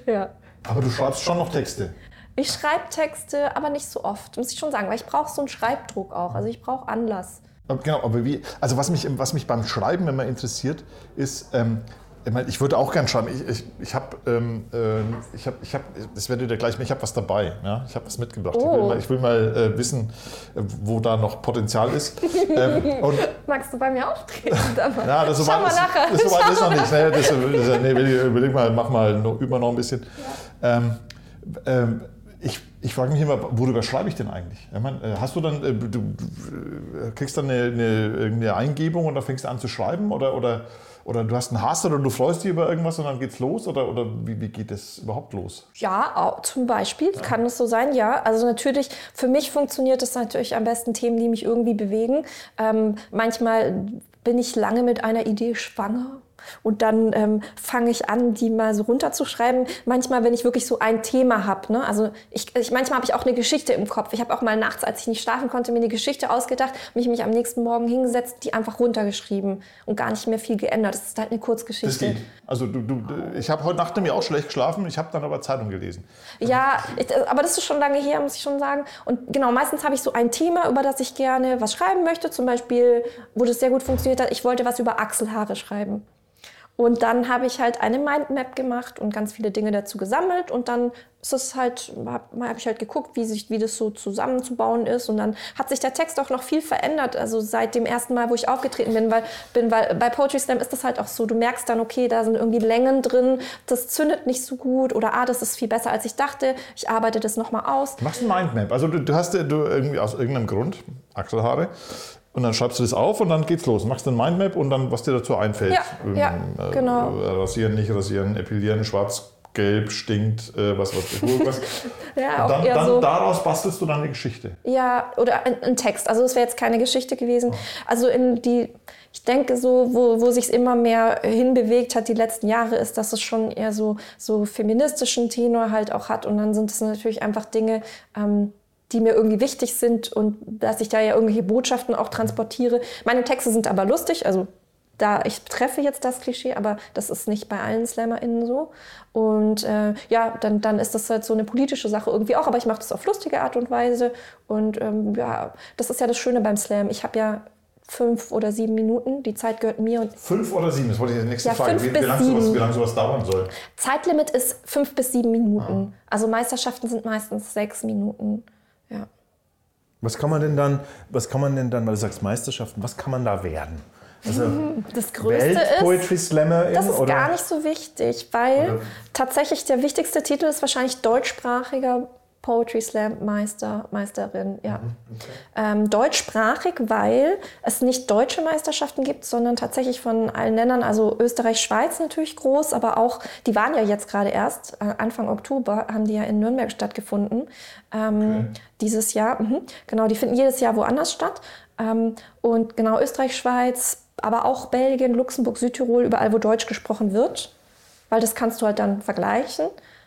Speaker 4: ja.
Speaker 2: Aber du schreibst schon noch Texte.
Speaker 4: Ich schreibe Texte, aber nicht so oft, muss ich schon sagen, weil ich brauche so einen Schreibdruck auch. Also ich brauche Anlass.
Speaker 2: Genau, aber wie, also was mich, was mich beim Schreiben immer interessiert, ist, ähm, ich, meine, ich würde auch gern schreiben. Ich, ich, ich habe, ähm, ähm, ich habe, ich habe, das werdet ihr gleich, ich habe was dabei. Ja? Ich habe was mitgebracht. Ich will
Speaker 4: Oh.
Speaker 2: mal, ich will mal äh, wissen, äh, wo da noch Potenzial ist. *laughs* ähm,
Speaker 4: Magst du bei mir auftreten? *laughs*
Speaker 2: Ja, das so
Speaker 4: Schau mal
Speaker 2: ist,
Speaker 4: nachher.
Speaker 2: Das weit
Speaker 4: Schau
Speaker 2: ist noch nicht. Ne? Das, das, nee, überleg, mal, mach mal noch, über noch ein bisschen. Ähm, ähm, ich ich frage mich immer, worüber schreibe ich denn eigentlich? Ich mein, äh, hast du dann, äh, du, du äh, kriegst dann eine, eine, irgendeine Eingebung und dann fängst du an zu schreiben? Oder, oder, oder du hast einen Hass oder du freust dich über irgendwas und dann geht's los? Oder, oder wie, wie geht das überhaupt los?
Speaker 4: Ja, auch zum Beispiel kann es so sein, ja. Also natürlich, für mich funktioniert es natürlich am besten Themen, die mich irgendwie bewegen. Ähm, manchmal bin ich lange mit einer Idee schwanger. Und dann ähm, fange ich an, die mal so runterzuschreiben. Manchmal, wenn ich wirklich so ein Thema habe. Ne? Also ich, ich, manchmal habe ich auch eine Geschichte im Kopf. Ich habe auch mal nachts, als ich nicht schlafen konnte, mir eine Geschichte ausgedacht, mich mich am nächsten Morgen hingesetzt, die einfach runtergeschrieben und gar nicht mehr viel geändert. Das ist halt eine Kurzgeschichte.
Speaker 2: Das geht. Also du, du, ich habe heute Nacht nämlich auch schlecht geschlafen, ich habe dann aber Zeitung gelesen.
Speaker 4: Ja, ich, aber das ist schon lange her, muss ich schon sagen. Und genau, meistens habe ich so ein Thema, über das ich gerne was schreiben möchte. Zum Beispiel, wo das sehr gut funktioniert hat, ich wollte was über Achselhaare schreiben. Und dann habe ich halt eine Mindmap gemacht und ganz viele Dinge dazu gesammelt. Und dann ist es halt, habe hab ich halt geguckt, wie, sich, wie das so zusammenzubauen ist. Und dann hat sich der Text auch noch viel verändert. Also seit dem ersten Mal, wo ich aufgetreten bin, weil, bin, weil bei Poetry Slam ist das halt auch so, du merkst dann, okay, da sind irgendwie Längen drin, das zündet nicht so gut oder ah, das ist viel besser, als ich dachte. Ich arbeite das nochmal aus.
Speaker 2: Du machst ein Mindmap. Also du, du hast ja du irgendwie aus irgendeinem Grund Achselhaare und dann schreibst du das auf und dann geht's los. Machst ein Mindmap und dann, was dir dazu einfällt.
Speaker 4: Ja, ja,
Speaker 2: äh,
Speaker 4: genau.
Speaker 2: Rasieren, nicht rasieren, epilieren, schwarz, gelb, stinkt, äh, was, was, *laughs* was.
Speaker 4: Ja,
Speaker 2: Und
Speaker 4: auch
Speaker 2: dann, dann
Speaker 4: so.
Speaker 2: daraus bastelst du dann eine Geschichte.
Speaker 4: Ja, oder ein, ein Text. Also es wäre jetzt keine Geschichte gewesen. Also in die, ich denke so, wo, wo sich immer mehr hinbewegt hat die letzten Jahre, ist, dass es schon eher so, so feministischen Tenor halt auch hat. Und dann sind es natürlich einfach Dinge, ähm, die mir irgendwie wichtig sind und dass ich da ja irgendwelche Botschaften auch transportiere. Meine Texte sind aber lustig, also da ich treffe jetzt das Klischee, aber das ist nicht bei allen SlammerInnen so. Und äh, ja, dann, dann ist das halt so eine politische Sache irgendwie auch, aber ich mache das auf lustige Art und Weise. Und ähm, ja, das ist ja das Schöne beim Slam. Ich habe ja fünf oder sieben Minuten, die Zeit gehört mir und
Speaker 2: Fünf oder sieben, das wollte ich die nächste
Speaker 4: Ja,
Speaker 2: Frage.
Speaker 4: fünf
Speaker 2: Wie, wie lange sowas, wie lange sowas dauern soll.
Speaker 4: Zeitlimit ist fünf bis sieben Minuten. Also Meisterschaften sind meistens sechs Minuten. Ja.
Speaker 3: Was kann man denn dann, was kann man denn dann, weil du sagst Meisterschaften, was kann man da werden? Also *laughs*
Speaker 4: Das Größte ist,
Speaker 3: Welt-Poetry Slammerin
Speaker 4: Das ist
Speaker 3: oder?
Speaker 4: gar nicht so wichtig, weil tatsächlich der wichtigste Titel ist wahrscheinlich deutschsprachiger Poetry Slam Meister, Meisterin. Ja. Ähm, deutschsprachig, weil es nicht deutsche Meisterschaften gibt, sondern tatsächlich von allen Ländern, also Österreich, Schweiz natürlich groß, aber auch, die waren ja jetzt gerade erst, äh, Anfang Oktober haben die ja in Nürnberg stattgefunden. Ähm, Dieses Jahr, mhm. genau, die finden jedes Jahr woanders statt. Ähm, und genau Österreich, Schweiz, aber auch Belgien, Luxemburg, Südtirol, überall, wo Deutsch gesprochen wird, weil das kannst du halt dann vergleichen.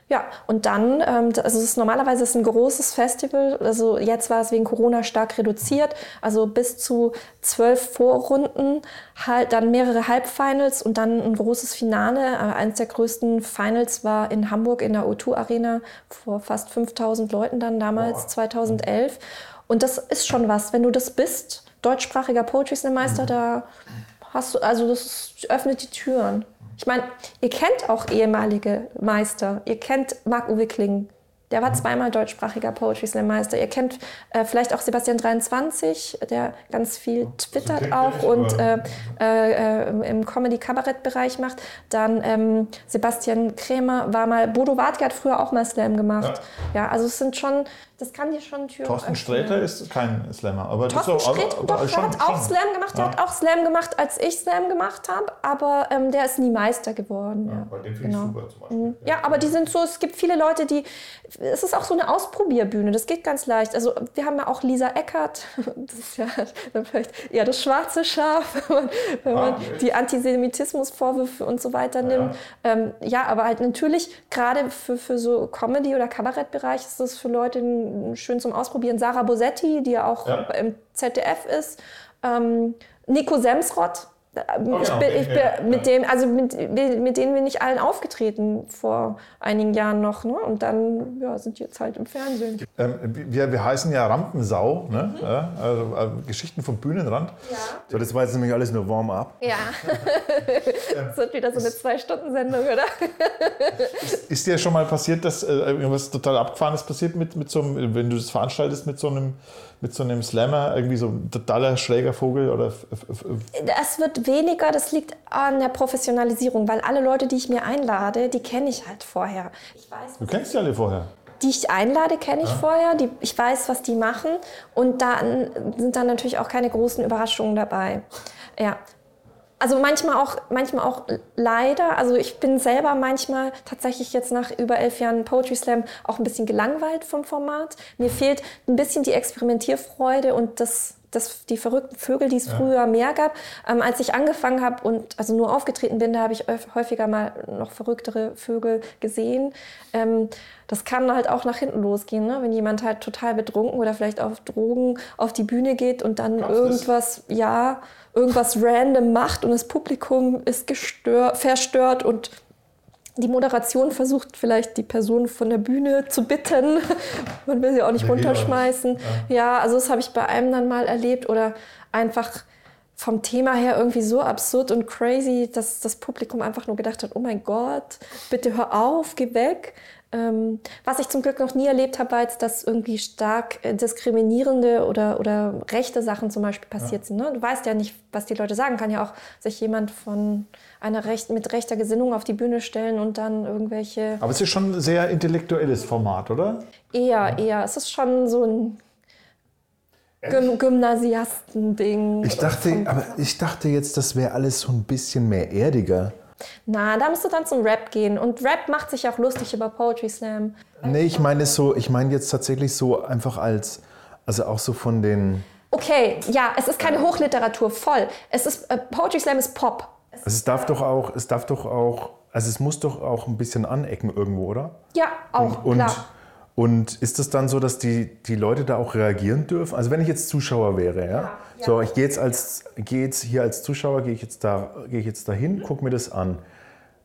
Speaker 4: Ja, und dann, ähm, also es ist normalerweise ist ein großes Festival, also jetzt war es wegen Corona stark reduziert, also bis zu zwölf Vorrunden, halt dann mehrere Halbfinals und dann ein großes Finale. Äh, eines der größten Finals war in Hamburg in der O2 Arena vor fast 5000 Leuten dann damals, 2011. Und das ist schon was, wenn du das bist, deutschsprachiger Poetry Slam Meister, da hast du, also das öffnet die Türen. Ich meine, ihr kennt auch ehemalige Meister. Ihr kennt Marc-Uwe Kling. Der war zweimal deutschsprachiger Poetry Slam Meister. Ihr kennt äh, vielleicht auch Sebastian 23, der ganz viel twittert
Speaker 2: kennt
Speaker 4: auch
Speaker 2: ich,
Speaker 4: und
Speaker 2: aber-
Speaker 4: äh, äh, im- Comedy-Kabarett-Bereich macht. Dann ähm, Sebastian Krämer war mal, Bodo Wartke hat früher auch mal Slam gemacht. Ja, also es sind schon, das kann dir schon Türen
Speaker 2: Thorsten. Sträter ist kein Slammer. Aber das
Speaker 4: Thorsten
Speaker 2: ist auch-
Speaker 4: Sträter,
Speaker 2: aber
Speaker 4: doch, der
Speaker 2: schon-
Speaker 4: hat auch
Speaker 2: schon.
Speaker 4: Slam gemacht. Der
Speaker 2: Ja.
Speaker 4: hat auch Slam gemacht, als ich Slam gemacht habe, aber ähm, der ist nie Meister geworden. Ja,
Speaker 2: Bei dem finde
Speaker 4: genau.
Speaker 2: ich super zum Beispiel.
Speaker 4: Ja, aber die sind so, es gibt viele Leute, die es ist auch so eine Ausprobierbühne, das geht ganz leicht. Also wir haben ja auch Lisa Eckert, *laughs* das ist ja dann vielleicht eher das schwarze Schaf, wenn man, wenn man
Speaker 2: Ah,
Speaker 4: die Antisemitismusvorwürfe und so weiter nimmt. Ähm, ja, aber halt natürlich, gerade für, für so Comedy- oder Kabarettbereich ist das für Leute schön zum Ausprobieren. Sarah Bosetti, die ja auch
Speaker 2: Ja.
Speaker 4: im ZDF ist, ähm, Nico Semsrott. Ich
Speaker 2: ja,
Speaker 4: bin, ich bin
Speaker 2: ja,
Speaker 4: mit dem, also mit, mit denen bin ich allen aufgetreten vor einigen Jahren noch. Ne? Und dann ja, sind die jetzt halt im Fernsehen.
Speaker 2: Ähm, wir, wir heißen ja Rampensau, ne? Ja, also, äh, Geschichten vom Bühnenrand.
Speaker 3: So, das war jetzt nämlich alles nur Warm-up.
Speaker 4: Ja. das *laughs* wird wieder so eine Zwei-Stunden-Sendung, oder?
Speaker 2: Ist dir schon mal passiert, dass äh, irgendwas total abgefahrenes passiert mit, mit so einem, wenn du das veranstaltest mit so einem, mit so einem Slammer, irgendwie so ein totaler schräger Vogel oder
Speaker 4: Das wird weniger, das liegt an der Professionalisierung, weil alle Leute, die ich mir einlade, die kenne ich halt vorher. Ich weiß,
Speaker 2: Du kennst die alle vorher.
Speaker 4: die ich einlade, kenne ich vorher, die, ich weiß, was die machen und dann sind dann natürlich auch keine großen Überraschungen dabei. Ja. Also manchmal auch, manchmal auch leider, also ich bin selber manchmal tatsächlich jetzt nach über elf Jahren Poetry Slam auch ein bisschen gelangweilt vom Format. Mir fehlt ein bisschen die Experimentierfreude und das, das, die verrückten Vögel, die es früher mehr gab. Ähm, als ich angefangen habe und also nur aufgetreten bin, da habe ich häufiger mal noch verrücktere Vögel gesehen. Ähm, das kann halt auch nach hinten losgehen, ne? wenn jemand halt total betrunken oder vielleicht auf Drogen auf die Bühne geht und dann
Speaker 2: das?
Speaker 4: irgendwas, ja, irgendwas random macht und das Publikum ist gestört, verstört und die Moderation versucht vielleicht die Person von der Bühne zu bitten. *laughs* Man will sie auch nicht
Speaker 2: Ja, auch
Speaker 4: runterschmeißen. Ja, also das habe ich bei einem dann mal erlebt oder einfach vom Thema her irgendwie so absurd und crazy, dass das Publikum einfach nur gedacht hat, oh mein Gott, bitte hör auf, geh weg. Ähm, was ich zum Glück noch nie erlebt habe, war jetzt, dass irgendwie stark äh, diskriminierende oder, oder rechte Sachen zum Beispiel passiert sind. Ne? Du weißt ja nicht, was die Leute sagen. Kann ja auch sich jemand von einer Recht, mit rechter Gesinnung auf die Bühne stellen und dann irgendwelche
Speaker 2: Aber es ist schon ein sehr intellektuelles Format, oder?
Speaker 4: Eher, eher. Es ist schon so ein Gym Gymnasiasten-Ding.
Speaker 3: Ich dachte, aber ich dachte jetzt, das wäre alles so ein bisschen mehr erdiger.
Speaker 4: Na, da musst du dann zum Rap gehen. Und Rap macht sich auch lustig über Poetry Slam.
Speaker 3: Nee, ich meine es so, ich meine jetzt tatsächlich so einfach als, also auch so von den,
Speaker 4: Okay, ja, es ist keine Hochliteratur, voll. Es ist, äh, Poetry Slam ist Pop.
Speaker 3: also es darf doch auch, es darf doch auch, also es muss doch auch ein bisschen anecken irgendwo, oder?
Speaker 4: Ja, auch,
Speaker 3: Und,
Speaker 4: klar.
Speaker 3: Und ist es dann so, dass die, die Leute da auch reagieren dürfen? Also wenn ich jetzt Zuschauer wäre, ja? So, ich gehe jetzt, als, gehe jetzt hier als Zuschauer, gehe ich jetzt da, gehe ich jetzt dahin, gucke mir das an.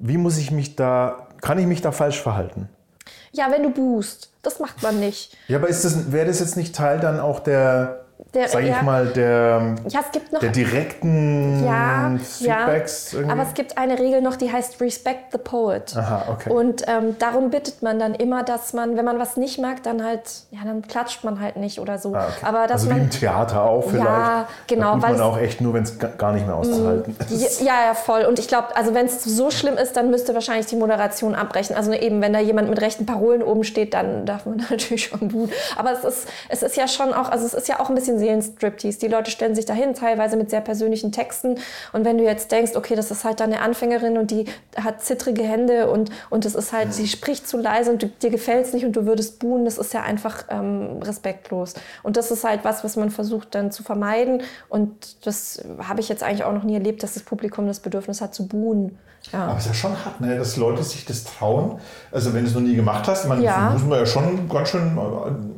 Speaker 3: Wie muss ich mich da, kann ich mich da falsch verhalten?
Speaker 4: Ja, wenn du boost. Das macht man nicht.
Speaker 3: Ja, aber ist das, wäre das jetzt nicht Teil dann auch der,
Speaker 4: Der-
Speaker 3: sag ich
Speaker 4: ja.
Speaker 3: mal, der,
Speaker 4: Ja, es gibt noch
Speaker 3: der direkten
Speaker 4: ja,
Speaker 3: Feedbacks?
Speaker 4: ja.
Speaker 3: irgendwie?
Speaker 4: Aber es gibt eine Regel noch, die heißt Respect the Poet.
Speaker 3: Aha, okay.
Speaker 4: Und ähm, darum bittet man dann immer, dass man, wenn man was nicht mag, dann halt, ja, dann klatscht man halt nicht oder so.
Speaker 3: Ah, okay.
Speaker 4: Aber dass
Speaker 3: also wie
Speaker 4: man,
Speaker 3: im Theater auch vielleicht.
Speaker 4: Ja, genau,
Speaker 3: Da tut
Speaker 4: weil
Speaker 3: man auch echt nur, wenn es gar nicht mehr auszuhalten ist.
Speaker 4: Ja, ja, voll. Und ich glaube, also wenn es so schlimm ist, dann müsste wahrscheinlich die Moderation abbrechen. Also eben, wenn da jemand mit rechten Parolen oben steht, dann darf man *laughs* natürlich schon buhen. Aber es ist, es ist ja schon auch, also es ist ja auch ein bisschen Seelenstriptease. Die Leute stellen sich dahin, teilweise mit sehr persönlichen Texten. Und wenn du jetzt denkst, okay, das ist halt da eine Anfängerin und die hat zittrige Hände und, und es ist halt, sie spricht zu leise und du, dir gefällt es nicht und du würdest buhen, das ist ja einfach ähm, respektlos. Und das ist halt was, was man versucht dann zu vermeiden. Und das habe ich jetzt eigentlich auch noch nie erlebt, dass das Publikum das Bedürfnis hat zu buhen. Ja.
Speaker 2: Aber es ist ja schon hart, ne, dass Leute sich das trauen. Also wenn du es noch nie gemacht hast, man,
Speaker 4: Ja.
Speaker 2: muss man ja schon ganz schön,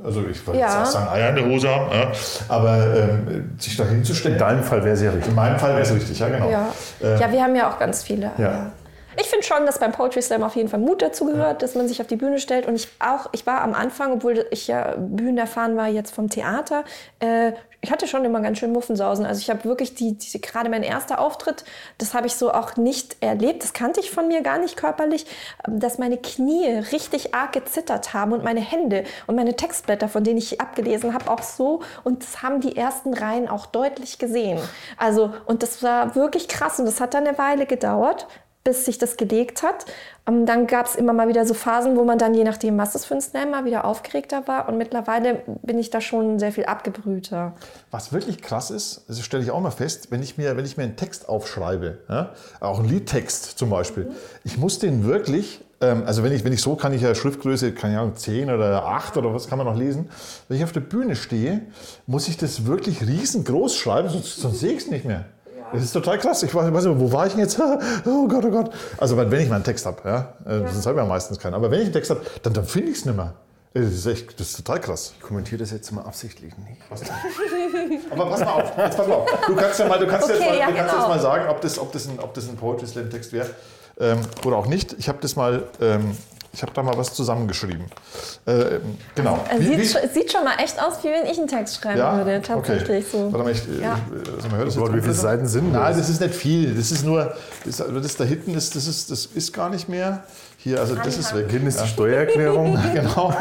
Speaker 2: also ich würde
Speaker 4: Ja.
Speaker 2: jetzt auch sagen, Eier in der Hose haben, ja. aber ähm, sich da hinzustellen.
Speaker 3: In deinem Fall wäre es ja richtig.
Speaker 2: In meinem Fall wäre es richtig, ja genau.
Speaker 4: Ja.
Speaker 2: Äh,
Speaker 4: ja, wir haben ja auch ganz viele.
Speaker 3: Ja.
Speaker 4: Ich finde schon, dass beim Poetry Slam auf jeden Fall Mut dazu gehört, dass man sich auf die Bühne stellt. Und ich auch, ich war am Anfang, obwohl ich ja Bühnen erfahren war jetzt vom Theater, äh, ich hatte schon immer ganz schön Muffensausen. Also ich habe wirklich die, die gerade mein erster Auftritt, das habe ich so auch nicht erlebt. Das kannte ich von mir gar nicht körperlich, ähm, dass meine Knie richtig arg gezittert haben und meine Hände und meine Textblätter, von denen ich abgelesen habe, auch so. Und das haben die ersten Reihen auch deutlich gesehen. Also und das war wirklich krass und das hat dann eine Weile gedauert bis sich das gelegt hat. Ähm, Dann gab es immer mal wieder so Phasen, wo man dann, je nachdem, was das für ein Slam war, wieder aufgeregter war. Und mittlerweile bin ich da schon sehr viel abgebrühter.
Speaker 2: Was wirklich krass ist, das stelle ich auch mal fest, wenn ich mir, wenn ich mir einen Text aufschreibe, ja, auch einen Liedtext zum Beispiel, ich muss den wirklich ähm, also wenn ich, wenn ich so kann ich ja Schriftgröße, keine Ahnung, 10 oder 8 oder was kann man noch lesen. Wenn ich auf der Bühne stehe, muss ich das wirklich riesengroß schreiben, sonst, sonst sehe ich es nicht mehr. Das ist total krass. Ich weiß, nicht, wo war ich denn jetzt? *laughs* Oh Gott, oh Gott. Also wenn ich mal einen Text habe, ja, äh, sonst habe ich ja meistens keinen. Aber wenn ich einen Text habe, dann, dann finde ich es nicht mehr. Das ist echt, das ist total krass.
Speaker 3: Ich kommentiere das jetzt mal absichtlich nicht. *laughs*
Speaker 2: Aber pass mal auf, jetzt pass mal auf. Du kannst ja mal, du kannst
Speaker 4: Okay,
Speaker 2: jetzt, mal,
Speaker 4: ja,
Speaker 2: du kannst
Speaker 4: genau.
Speaker 2: jetzt mal sagen, ob das, ob das ein, ob das ein Poetry Slam Text wäre ähm, oder auch nicht. Ich habe das mal, ähm, ich habe da mal was zusammengeschrieben. Äh, genau.
Speaker 4: Es
Speaker 2: Wie-
Speaker 4: sieht,
Speaker 2: wie-
Speaker 4: sieht schon mal echt aus, wie wenn ich einen Text schreiben
Speaker 2: ja?
Speaker 4: würde. Tatsächlich
Speaker 2: okay.
Speaker 4: so.
Speaker 2: Warte mal, ich,
Speaker 4: Ja.
Speaker 2: äh, also man hört das
Speaker 3: Gott, wie viele Seiten sind
Speaker 2: Nein, das? ist nicht viel. Das ist nur, das, das da hinten ist, das ist, das ist gar nicht mehr. Hier, also das ist weg.
Speaker 3: Hinten ist die Steuererklärung. *laughs*
Speaker 2: genau.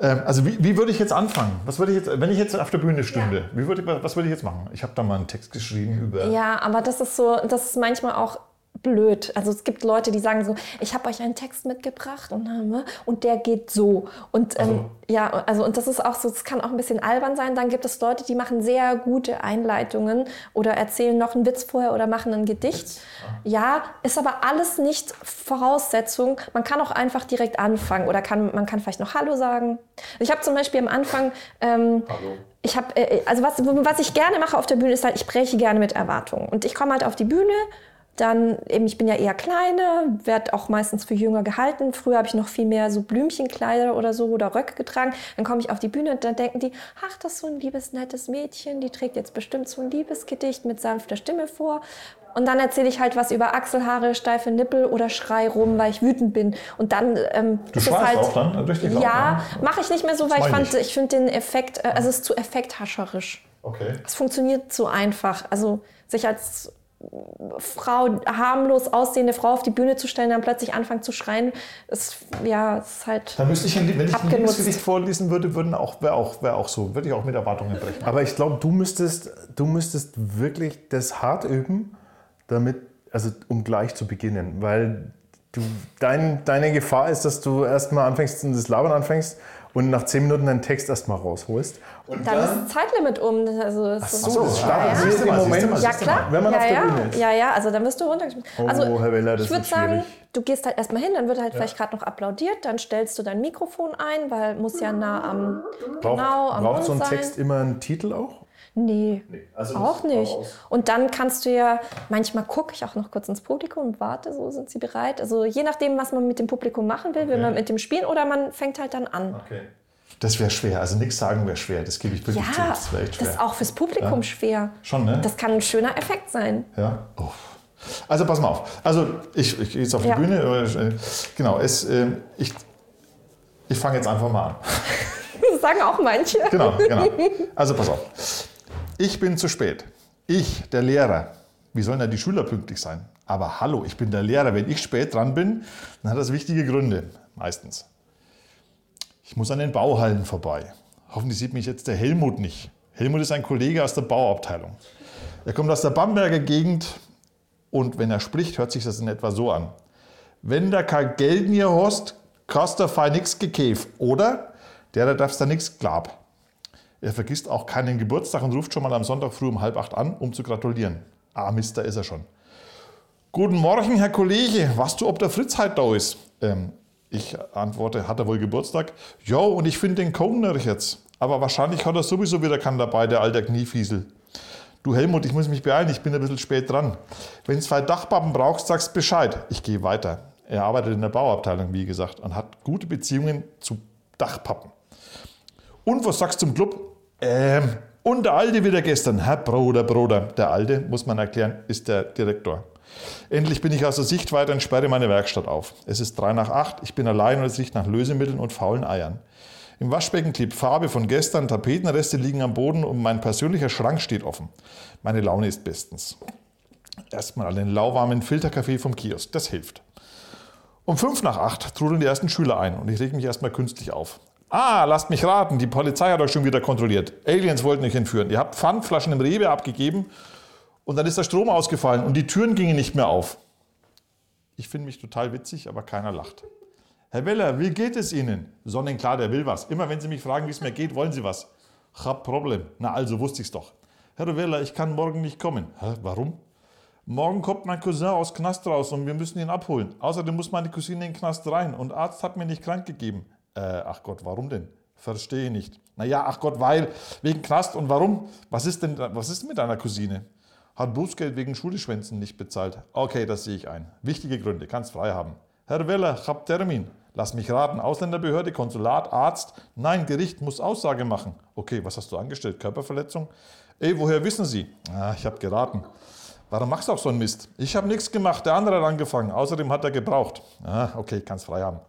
Speaker 2: Ähm, also wie, wie würde ich jetzt anfangen? Was würde ich jetzt, wenn ich jetzt auf der Bühne stünde, wie würde ich, was würde ich jetzt machen? Ich habe da mal einen Text geschrieben über.
Speaker 4: Ja, aber das ist so, das ist manchmal auch blöd. Also es gibt Leute, die sagen so, ich habe euch einen Text mitgebracht und, äh, und der geht so. Und ähm, ja, also und das ist auch so, das kann auch ein bisschen albern sein. Dann gibt es Leute, die machen sehr gute Einleitungen oder erzählen noch einen Witz vorher oder machen ein Gedicht. Ja, ist aber alles nicht Voraussetzung. Man kann auch einfach direkt anfangen oder kann, man kann vielleicht noch Hallo sagen. Ich habe zum Beispiel am Anfang ähm, ich habe, äh, also was, was ich gerne mache auf der Bühne ist halt, ich spreche gerne mit Erwartungen. Und ich komme halt auf die Bühne, dann eben, ich bin ja eher kleiner, werde auch meistens für jünger gehalten. Früher habe ich noch viel mehr so Blümchenkleider oder so oder Röcke getragen. Dann komme ich auf die Bühne und dann denken die, ach, das ist so ein liebes, nettes Mädchen, die trägt jetzt bestimmt so ein Liebesgedicht mit sanfter Stimme vor. Und dann erzähle ich halt was über Achselhaare, steife Nippel oder schrei rum, weil ich wütend bin. Und dann ähm,
Speaker 2: Du
Speaker 4: ist halt,
Speaker 2: auch dann richtig laut,
Speaker 4: Ja,
Speaker 2: ne?
Speaker 4: mache ich nicht mehr so, weil ich fand,
Speaker 2: ich.
Speaker 4: ich finde den Effekt, äh, also es ist zu effekthascherisch.
Speaker 2: Okay.
Speaker 4: Es funktioniert zu einfach. Also sich als Frau, harmlos aussehende Frau auf die Bühne zu stellen, dann plötzlich anfangen zu schreien, ist ja ist halt.
Speaker 2: Dann müsste ich, ein- wenn ich ein
Speaker 4: Abgenutzt.
Speaker 2: Liebesgedicht vorlesen würde, würden auch, wäre auch, wär auch so, würde ich auch mit Erwartungen brechen.
Speaker 3: Aber ich glaube, du müsstest, du müsstest wirklich das hart üben, damit, also um gleich zu beginnen. Weil du, dein, deine Gefahr ist, dass du erstmal anfängst und das Labern anfängst und nach zehn Minuten deinen Text erstmal rausholst. Und
Speaker 4: Dann ist das Zeitlimit um. Also es ist
Speaker 3: so, das startet
Speaker 4: ja,
Speaker 3: du im Moment,
Speaker 2: mal,
Speaker 4: Ja, klar.
Speaker 3: wenn man
Speaker 4: ja,
Speaker 3: auf der
Speaker 4: ja.
Speaker 3: Bühne ist.
Speaker 4: Ja, ja, also dann wirst du runtergeschmissen. also,
Speaker 3: Herr Weller, das
Speaker 4: ich würde sagen, du gehst halt erstmal hin, dann wird halt vielleicht gerade noch applaudiert, dann stellst du dein Mikrofon ein, weil muss ja nah am,
Speaker 3: Braucht,
Speaker 4: genau, am
Speaker 3: braucht so ein
Speaker 4: sein.
Speaker 3: Text immer einen Titel auch?
Speaker 4: Nee,
Speaker 3: also
Speaker 4: auch
Speaker 3: das-
Speaker 4: nicht.
Speaker 3: raus.
Speaker 4: Und dann kannst du ja, manchmal gucke ich auch noch kurz ins Publikum und warte, so sind sie bereit. Also je nachdem, was man mit dem Publikum machen will, will man mit dem spielen oder man fängt halt dann an.
Speaker 2: Okay. Das wäre schwer. Also nichts sagen wäre schwer. Das gebe ich wirklich zu.
Speaker 4: Ja,
Speaker 2: Das wäre echt schwer.
Speaker 4: das ist auch fürs Publikum schwer.
Speaker 2: Schon, ne?
Speaker 4: Das kann ein schöner Effekt sein.
Speaker 2: Ja. Oh. Also pass mal auf. Also ich, ich gehe jetzt auf die
Speaker 4: Ja.
Speaker 2: Bühne. äh, Genau, es, ähm, ich, ich fange jetzt einfach mal an. *laughs*
Speaker 4: Das sagen auch manche.
Speaker 2: Genau, genau. Also pass auf. Ich bin zu spät. Ich, der Lehrer. Wie sollen da die Schüler pünktlich sein? Aber hallo, ich bin der Lehrer. Wenn ich spät dran bin, dann hat das wichtige Gründe. Meistens. Ich muss an den Bauhallen vorbei. Hoffentlich sieht mich jetzt der Helmut nicht. Helmut ist ein Kollege aus der Bauabteilung. Er kommt aus der Bamberger Gegend und wenn er spricht, hört sich das in etwa so an. Wenn da kein Geld mir hast, kannst du fein nix gekäft, oder? Der, da darfst da nix glab. Er vergisst auch keinen Geburtstag und ruft schon mal am Sonntag früh um halb acht an, um zu gratulieren. Ah, Mist, da ist er schon. Guten Morgen, Herr Kollege. Weißt du, ob der Fritz halt da ist? Ähm, ich antworte, hat er wohl Geburtstag? Jo, und ich finde den Kogner jetzt. Aber wahrscheinlich hat er sowieso wieder keinen dabei, der alter Kniefiesel. Du Helmut, ich muss mich beeilen, ich bin ein bisschen spät dran. Wenn zwei Dachpappen brauchst, sagst Bescheid. Ich gehe weiter. Er arbeitet in der Bauabteilung, wie gesagt, und hat gute Beziehungen zu Dachpappen. Und was sagst du zum Club? Ähm, und der Alte wieder gestern. Herr Bruder, Bruder. Der Alte, muss man erklären, ist der Direktor. Endlich bin ich aus der Sichtweite und sperre meine Werkstatt auf. Es ist drei nach acht, ich bin allein und es riecht nach Lösemitteln und faulen Eiern. Im Waschbecken klebt Farbe von gestern, Tapetenreste liegen am Boden und mein persönlicher Schrank steht offen. Meine Laune ist bestens. Erstmal einen lauwarmen Filterkaffee vom Kiosk, das hilft. Um fünf nach acht trudeln die ersten Schüler ein und ich reg mich erstmal künstlich auf. Ah, lasst mich raten, die Polizei hat euch schon wieder kontrolliert. Aliens wollten euch entführen. Ihr habt Pfandflaschen im Rewe abgegeben und dann ist der Strom ausgefallen und die Türen gingen nicht mehr auf. Ich finde mich total witzig, aber keiner lacht. Herr Weller, wie geht es Ihnen? Sonnenklar, der will was. Immer wenn Sie mich fragen, wie es mir geht, wollen Sie was. Hab Problem. Na also wusste ich's doch. Herr Weller, ich kann morgen nicht kommen. Hä, warum? Morgen kommt mein Cousin aus Knast raus und wir müssen ihn abholen. Außerdem muss meine Cousine in den Knast rein und Arzt hat mir nicht krank gegeben. Äh, ach Gott, warum denn? Verstehe nicht. Naja, ach Gott, weil, wegen Knast und warum? Was ist denn, was ist mit deiner Cousine? Hat Bußgeld wegen Schuleschwänzen nicht bezahlt. Okay, das sehe ich ein. Wichtige Gründe, kannst frei haben. Herr Weller, ich hab Termin. Lass mich raten, Ausländerbehörde, Konsulat, Arzt. Nein, Gericht muss Aussage machen. Okay, was hast du angestellt? Körperverletzung? Ey, woher wissen Sie? Ah, ich habe geraten. Warum machst du auch so einen Mist? Ich habe nichts gemacht, der andere hat angefangen. Außerdem hat er gebraucht. Ah, okay, kannst frei haben.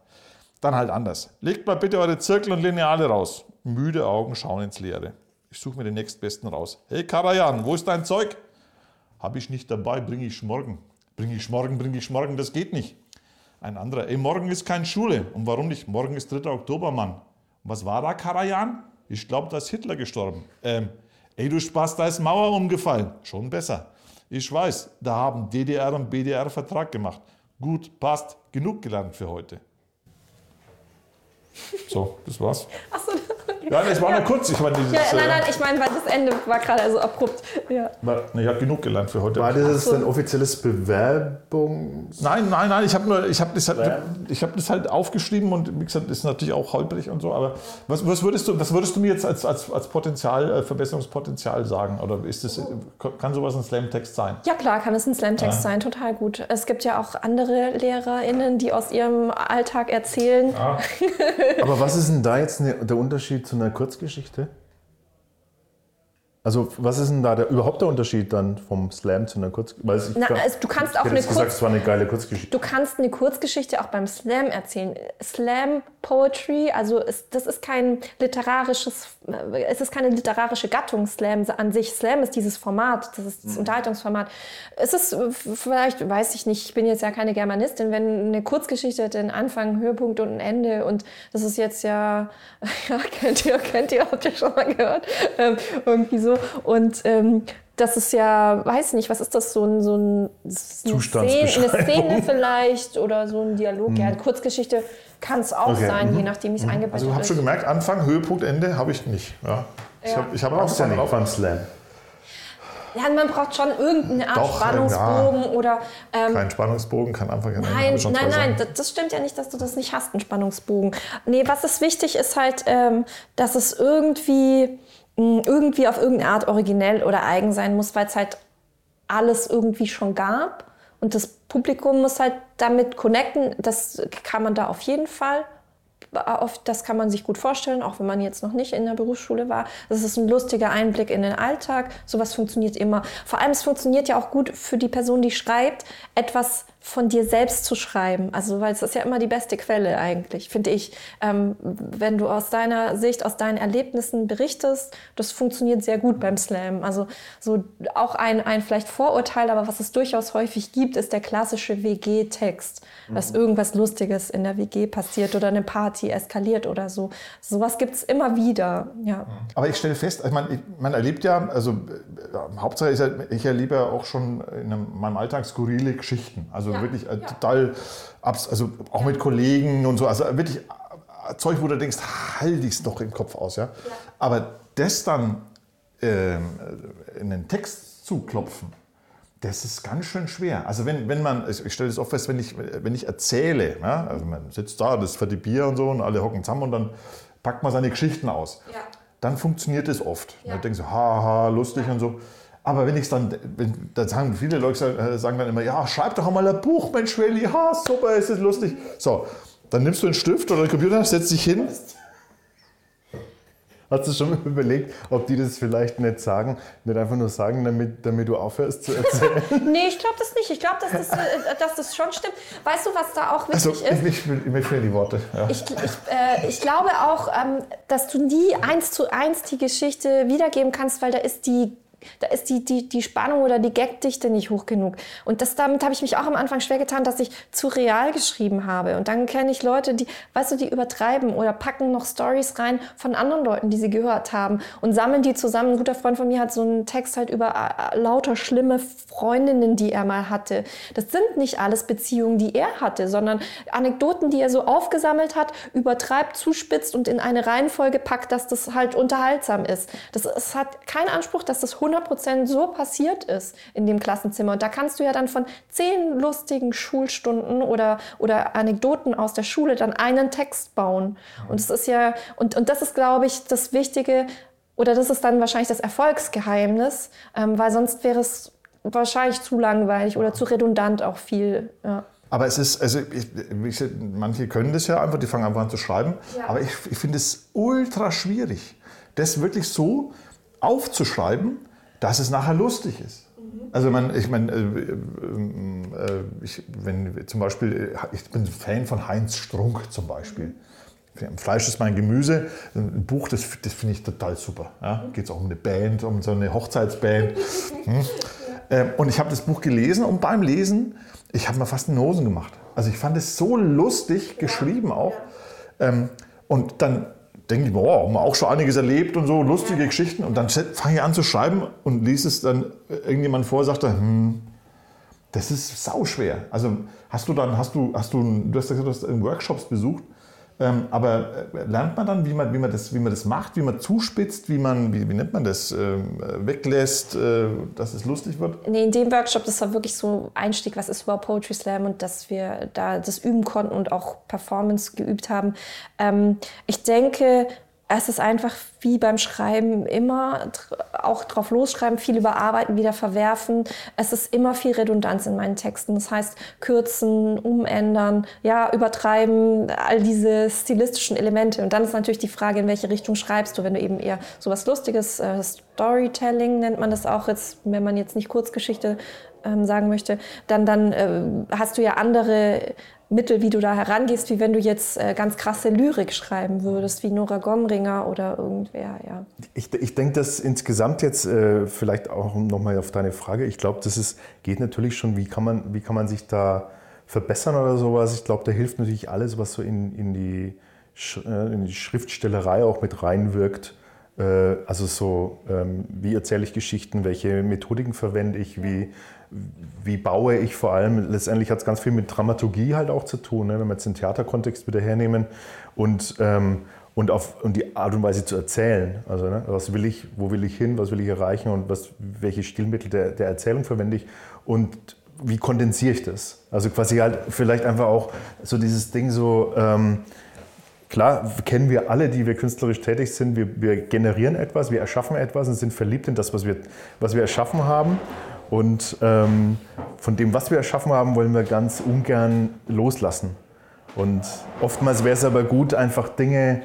Speaker 2: Dann halt anders. Legt mal bitte eure Zirkel und Lineale raus. Müde Augen schauen ins Leere. Ich suche mir den nächstbesten raus. Hey Karajan, wo ist dein Zeug? Habe ich nicht dabei, bringe ich morgen. Bringe ich morgen, bringe ich morgen, das geht nicht. Ein anderer, ey, morgen ist keine Schule. Und warum nicht? Morgen ist 3. Oktober, Mann. Und was war da, Karajan? Ich glaube, da ist Hitler gestorben. Ähm, ey, du Spaß, da ist Mauer umgefallen. Schon besser. Ich weiß, da haben DDR und BDR Vertrag gemacht. Gut, passt. Genug gelernt für heute. So, das war's.
Speaker 4: Achso,
Speaker 2: Ja, das war nur kurz. Ich meine, dieses,
Speaker 4: ja, nein,
Speaker 2: äh,
Speaker 4: nein, ich meine, weil das Ende war gerade so abrupt. Ja.
Speaker 2: Ich habe genug gelernt für heute.
Speaker 3: War das
Speaker 4: so.
Speaker 3: ein offizielles Bewerbungs...
Speaker 2: Nein, nein, nein, ich habe nur, ich habe das, halt, ich hab das halt aufgeschrieben und wie gesagt, ist natürlich auch holprig und so, aber was, was, würdest, du, was würdest du mir jetzt als, als, als Potenzial, äh, Verbesserungspotenzial sagen? Oder ist das, kann sowas ein Slam-Text sein?
Speaker 4: ja, klar, kann es ein Slamtext sein, total gut. Es gibt ja auch andere LehrerInnen, die aus ihrem Alltag erzählen. *laughs*
Speaker 3: Aber was ist denn da jetzt ne, der Unterschied zu einer Kurzgeschichte? Also was ist denn da der, überhaupt der Unterschied dann vom Slam zu einer Kurzgeschichte?
Speaker 4: Na, also du kannst auch eine
Speaker 3: gesagt, es war eine geile Kurzgeschichte.
Speaker 4: Du kannst eine Kurzgeschichte auch beim Slam erzählen. Slam Poetry, also es, das ist kein literarisches, äh, es ist keine literarische Gattung Slam an sich. Slam ist dieses Format, das ist das Unterhaltungsformat. Es ist äh, vielleicht, weiß ich nicht, ich bin jetzt ja keine Germanistin, wenn eine Kurzgeschichte hat einen Anfang, Höhepunkt und ein Ende und das ist jetzt ja, *laughs* ja kennt ihr, kennt ihr, habt ihr schon mal gehört, ähm, irgendwie so und ähm, das ist ja, weiß nicht, was ist das, so ein, so ein eine Szene, eine. Szene vielleicht oder so ein Dialog. Ja, eine Kurzgeschichte kann es auch
Speaker 3: Okay,
Speaker 4: sein, je nachdem, wie es eingebettet
Speaker 2: Also ich habe
Speaker 4: ist.
Speaker 2: schon gemerkt, Anfang, Höhepunkt, Ende habe ich nicht. Ja. Ich
Speaker 4: Ja.
Speaker 2: habe ich hab
Speaker 3: ja
Speaker 2: angefangen
Speaker 3: nicht
Speaker 2: drauf.
Speaker 3: beim Slam.
Speaker 4: Ja, man braucht schon irgendeine Art
Speaker 2: Doch,
Speaker 4: Spannungsbogen oder. Ähm,
Speaker 2: Kein Spannungsbogen, kein Anfang, kein Ende.
Speaker 4: Nein,
Speaker 2: habe schon
Speaker 4: nein, nein, das, das stimmt ja nicht, dass du das nicht hast, einen Spannungsbogen. Nee, was ist wichtig, ist halt, ähm, dass es irgendwie, irgendwie auf irgendeine Art originell oder eigen sein muss, weil es halt alles irgendwie schon gab. Und das Publikum muss halt damit connecten. Das kann man da auf jeden Fall. Auf, das kann man sich gut vorstellen, auch wenn man jetzt noch nicht in der Berufsschule war. Das ist ein lustiger Einblick in den Alltag. Sowas funktioniert immer. Vor allem, es funktioniert ja auch gut für die Person, die schreibt, etwas von dir selbst zu schreiben. Also, weil es ist ja immer die beste Quelle eigentlich, finde ich. Ähm, wenn du aus deiner Sicht, aus deinen Erlebnissen berichtest, das funktioniert sehr gut beim Slam. Also, so auch ein, ein vielleicht Vorurteil, aber was es durchaus häufig gibt, ist der klassische WG-Text. Dass irgendwas Lustiges in der WG passiert oder eine Party eskaliert oder so. Sowas gibt es immer wieder, ja.
Speaker 2: Aber ich stelle fest, ich meine, man erlebt ja, also äh, Hauptsache ist ja, ich erlebe ja auch schon in einem, meinem Alltag skurrile Geschichten. Also
Speaker 4: Ja,
Speaker 2: wirklich äh, total, abs, also auch mit Kollegen und so. Also wirklich äh, Zeug, wo du denkst, halt dich's doch im Kopf aus. Ja? Aber das dann ähm, in den Text zu klopfen, das ist ganz schön schwer. Also wenn, wenn man, ich ich stelle das oft fest, wenn ich, wenn ich erzähle, ja, also man sitzt da, das die Bier und so und alle hocken zusammen und dann packt man seine Geschichten aus.
Speaker 4: Ja.
Speaker 2: Dann funktioniert es oft.
Speaker 4: Ja.
Speaker 2: Dann denkst du, haha, lustig und so. Aber wenn ich es dann, wenn, dann sagen viele Leute äh, sagen dann immer, ja, schreib doch mal ein Buch, Mensch, Welli, ha, super, ist es lustig. So, dann nimmst du einen Stift oder einen Computer, setzt dich hin.
Speaker 3: Hast du schon überlegt, ob die das vielleicht nicht sagen, nicht einfach nur sagen, damit, damit du aufhörst zu erzählen? *laughs*
Speaker 4: Nee, ich glaube das nicht. Ich glaube, dass, das, äh, dass das schon stimmt. Weißt du, was da auch
Speaker 2: Also,
Speaker 4: wichtig ist?
Speaker 2: ich, ich, ich, mir fehlen die Worte. Ja.
Speaker 4: Ich, ich, äh, ich glaube auch, ähm, dass du nie eins zu eins die Geschichte wiedergeben kannst, weil da ist die da ist die, die, die Spannung oder die Gagdichte nicht hoch genug. Und das, damit habe ich mich auch am Anfang schwer getan, dass ich zu real geschrieben habe. Und dann kenne ich Leute, die, weißt du, die übertreiben oder packen noch Stories rein von anderen Leuten, die sie gehört haben und sammeln die zusammen. Ein guter Freund von mir hat so einen Text halt über äh, lauter schlimme Freundinnen, die er mal hatte. Das sind nicht alles Beziehungen, die er hatte, sondern Anekdoten, die er so aufgesammelt hat, übertreibt, zuspitzt und in eine Reihenfolge packt, dass das halt unterhaltsam ist. Das es hat keinen Anspruch, dass das 100% so passiert ist in dem Klassenzimmer. Und da kannst du ja dann von zehn lustigen Schulstunden oder, oder Anekdoten aus der Schule dann einen Text bauen. Und es ist ja, und, und das ist, glaube ich, das Wichtige, oder das ist dann wahrscheinlich das Erfolgsgeheimnis, ähm, weil sonst wäre es wahrscheinlich zu langweilig oder zu redundant auch viel. Ja.
Speaker 2: Aber es ist, also ich, ich, manche können das ja einfach, die fangen einfach an zu schreiben. Ja. Aber ich, ich finde es ultra schwierig, das wirklich so aufzuschreiben, dass es nachher lustig ist. Mhm. Also man, ich meine, äh, äh, ich, wenn zum Beispiel, ich bin Fan von Heinz Strunk zum Beispiel. Fleisch ist mein Gemüse. Ein Buch, das, das finde ich total super. Ja? Geht es auch um eine Band, um so eine Hochzeitsband. Hm? *laughs* Ähm, und ich habe das Buch gelesen und beim Lesen, ich habe mir fast eine Hosen gemacht. Also ich fand es so lustig geschrieben auch. Ähm, und dann denke ich, boah, haben wir auch schon einiges erlebt und so, lustige Geschichten. Und dann fange ich an zu schreiben und liest es dann irgendjemand vor, sagt er, hm, das ist sauschwer. Also hast du dann, hast du, hast du, du hast gesagt, du hast Workshops besucht. Ähm, aber äh, lernt man dann, wie man, wie, man das, wie man das macht, wie man zuspitzt, wie man, wie, wie nennt man das, ähm, weglässt, äh, dass es lustig wird?
Speaker 4: Nee, in dem Workshop, das war wirklich so Einstieg, was ist überhaupt Poetry Slam und dass wir da das üben konnten und auch Performance geübt haben. Ähm, ich denke, es ist einfach wie beim Schreiben immer auch drauf losschreiben, viel überarbeiten, wieder verwerfen. Es ist immer viel Redundanz in meinen Texten. Das heißt, kürzen, umändern, ja, übertreiben, all diese stilistischen Elemente. Und dann ist natürlich die Frage, in welche Richtung schreibst du, wenn du eben eher sowas Lustiges, äh, Storytelling nennt man das auch jetzt, wenn man jetzt nicht Kurzgeschichte ähm, sagen möchte, dann, dann äh, hast du ja andere Mittel, wie du da herangehst, wie wenn du jetzt äh, ganz krasse Lyrik schreiben würdest, wie Nora Gomringer oder irgendwer, ja.
Speaker 3: Ich, ich denke, dass insgesamt jetzt, äh, vielleicht auch nochmal auf deine Frage, ich glaube, das ist, geht natürlich schon, wie kann, man, wie kann man sich da verbessern oder sowas. Ich glaube, da hilft natürlich alles, was so in, in, die, äh, in die Schriftstellerei auch mit reinwirkt. Äh, also so, ähm, wie erzähle ich Geschichten, welche Methodiken verwende ich, wie wie baue ich vor allem, letztendlich hat es ganz viel mit Dramaturgie halt auch zu tun, ne, wenn wir jetzt den Theaterkontext wieder hernehmen und, ähm, und, auf, und die Art und Weise zu erzählen. Also ne, was will ich, wo will ich hin, was will ich erreichen und was, welche Stilmittel der, der Erzählung verwende ich und wie kondensiere ich das? Also quasi halt vielleicht einfach auch so dieses Ding so, ähm, Klar kennen wir alle, die wir künstlerisch tätig sind, wir, wir, generieren etwas, wir erschaffen etwas und sind verliebt in das, was wir, was wir erschaffen haben. Und ähm, von dem, was wir erschaffen haben, wollen wir ganz ungern loslassen. Und oftmals wäre es aber gut, einfach Dinge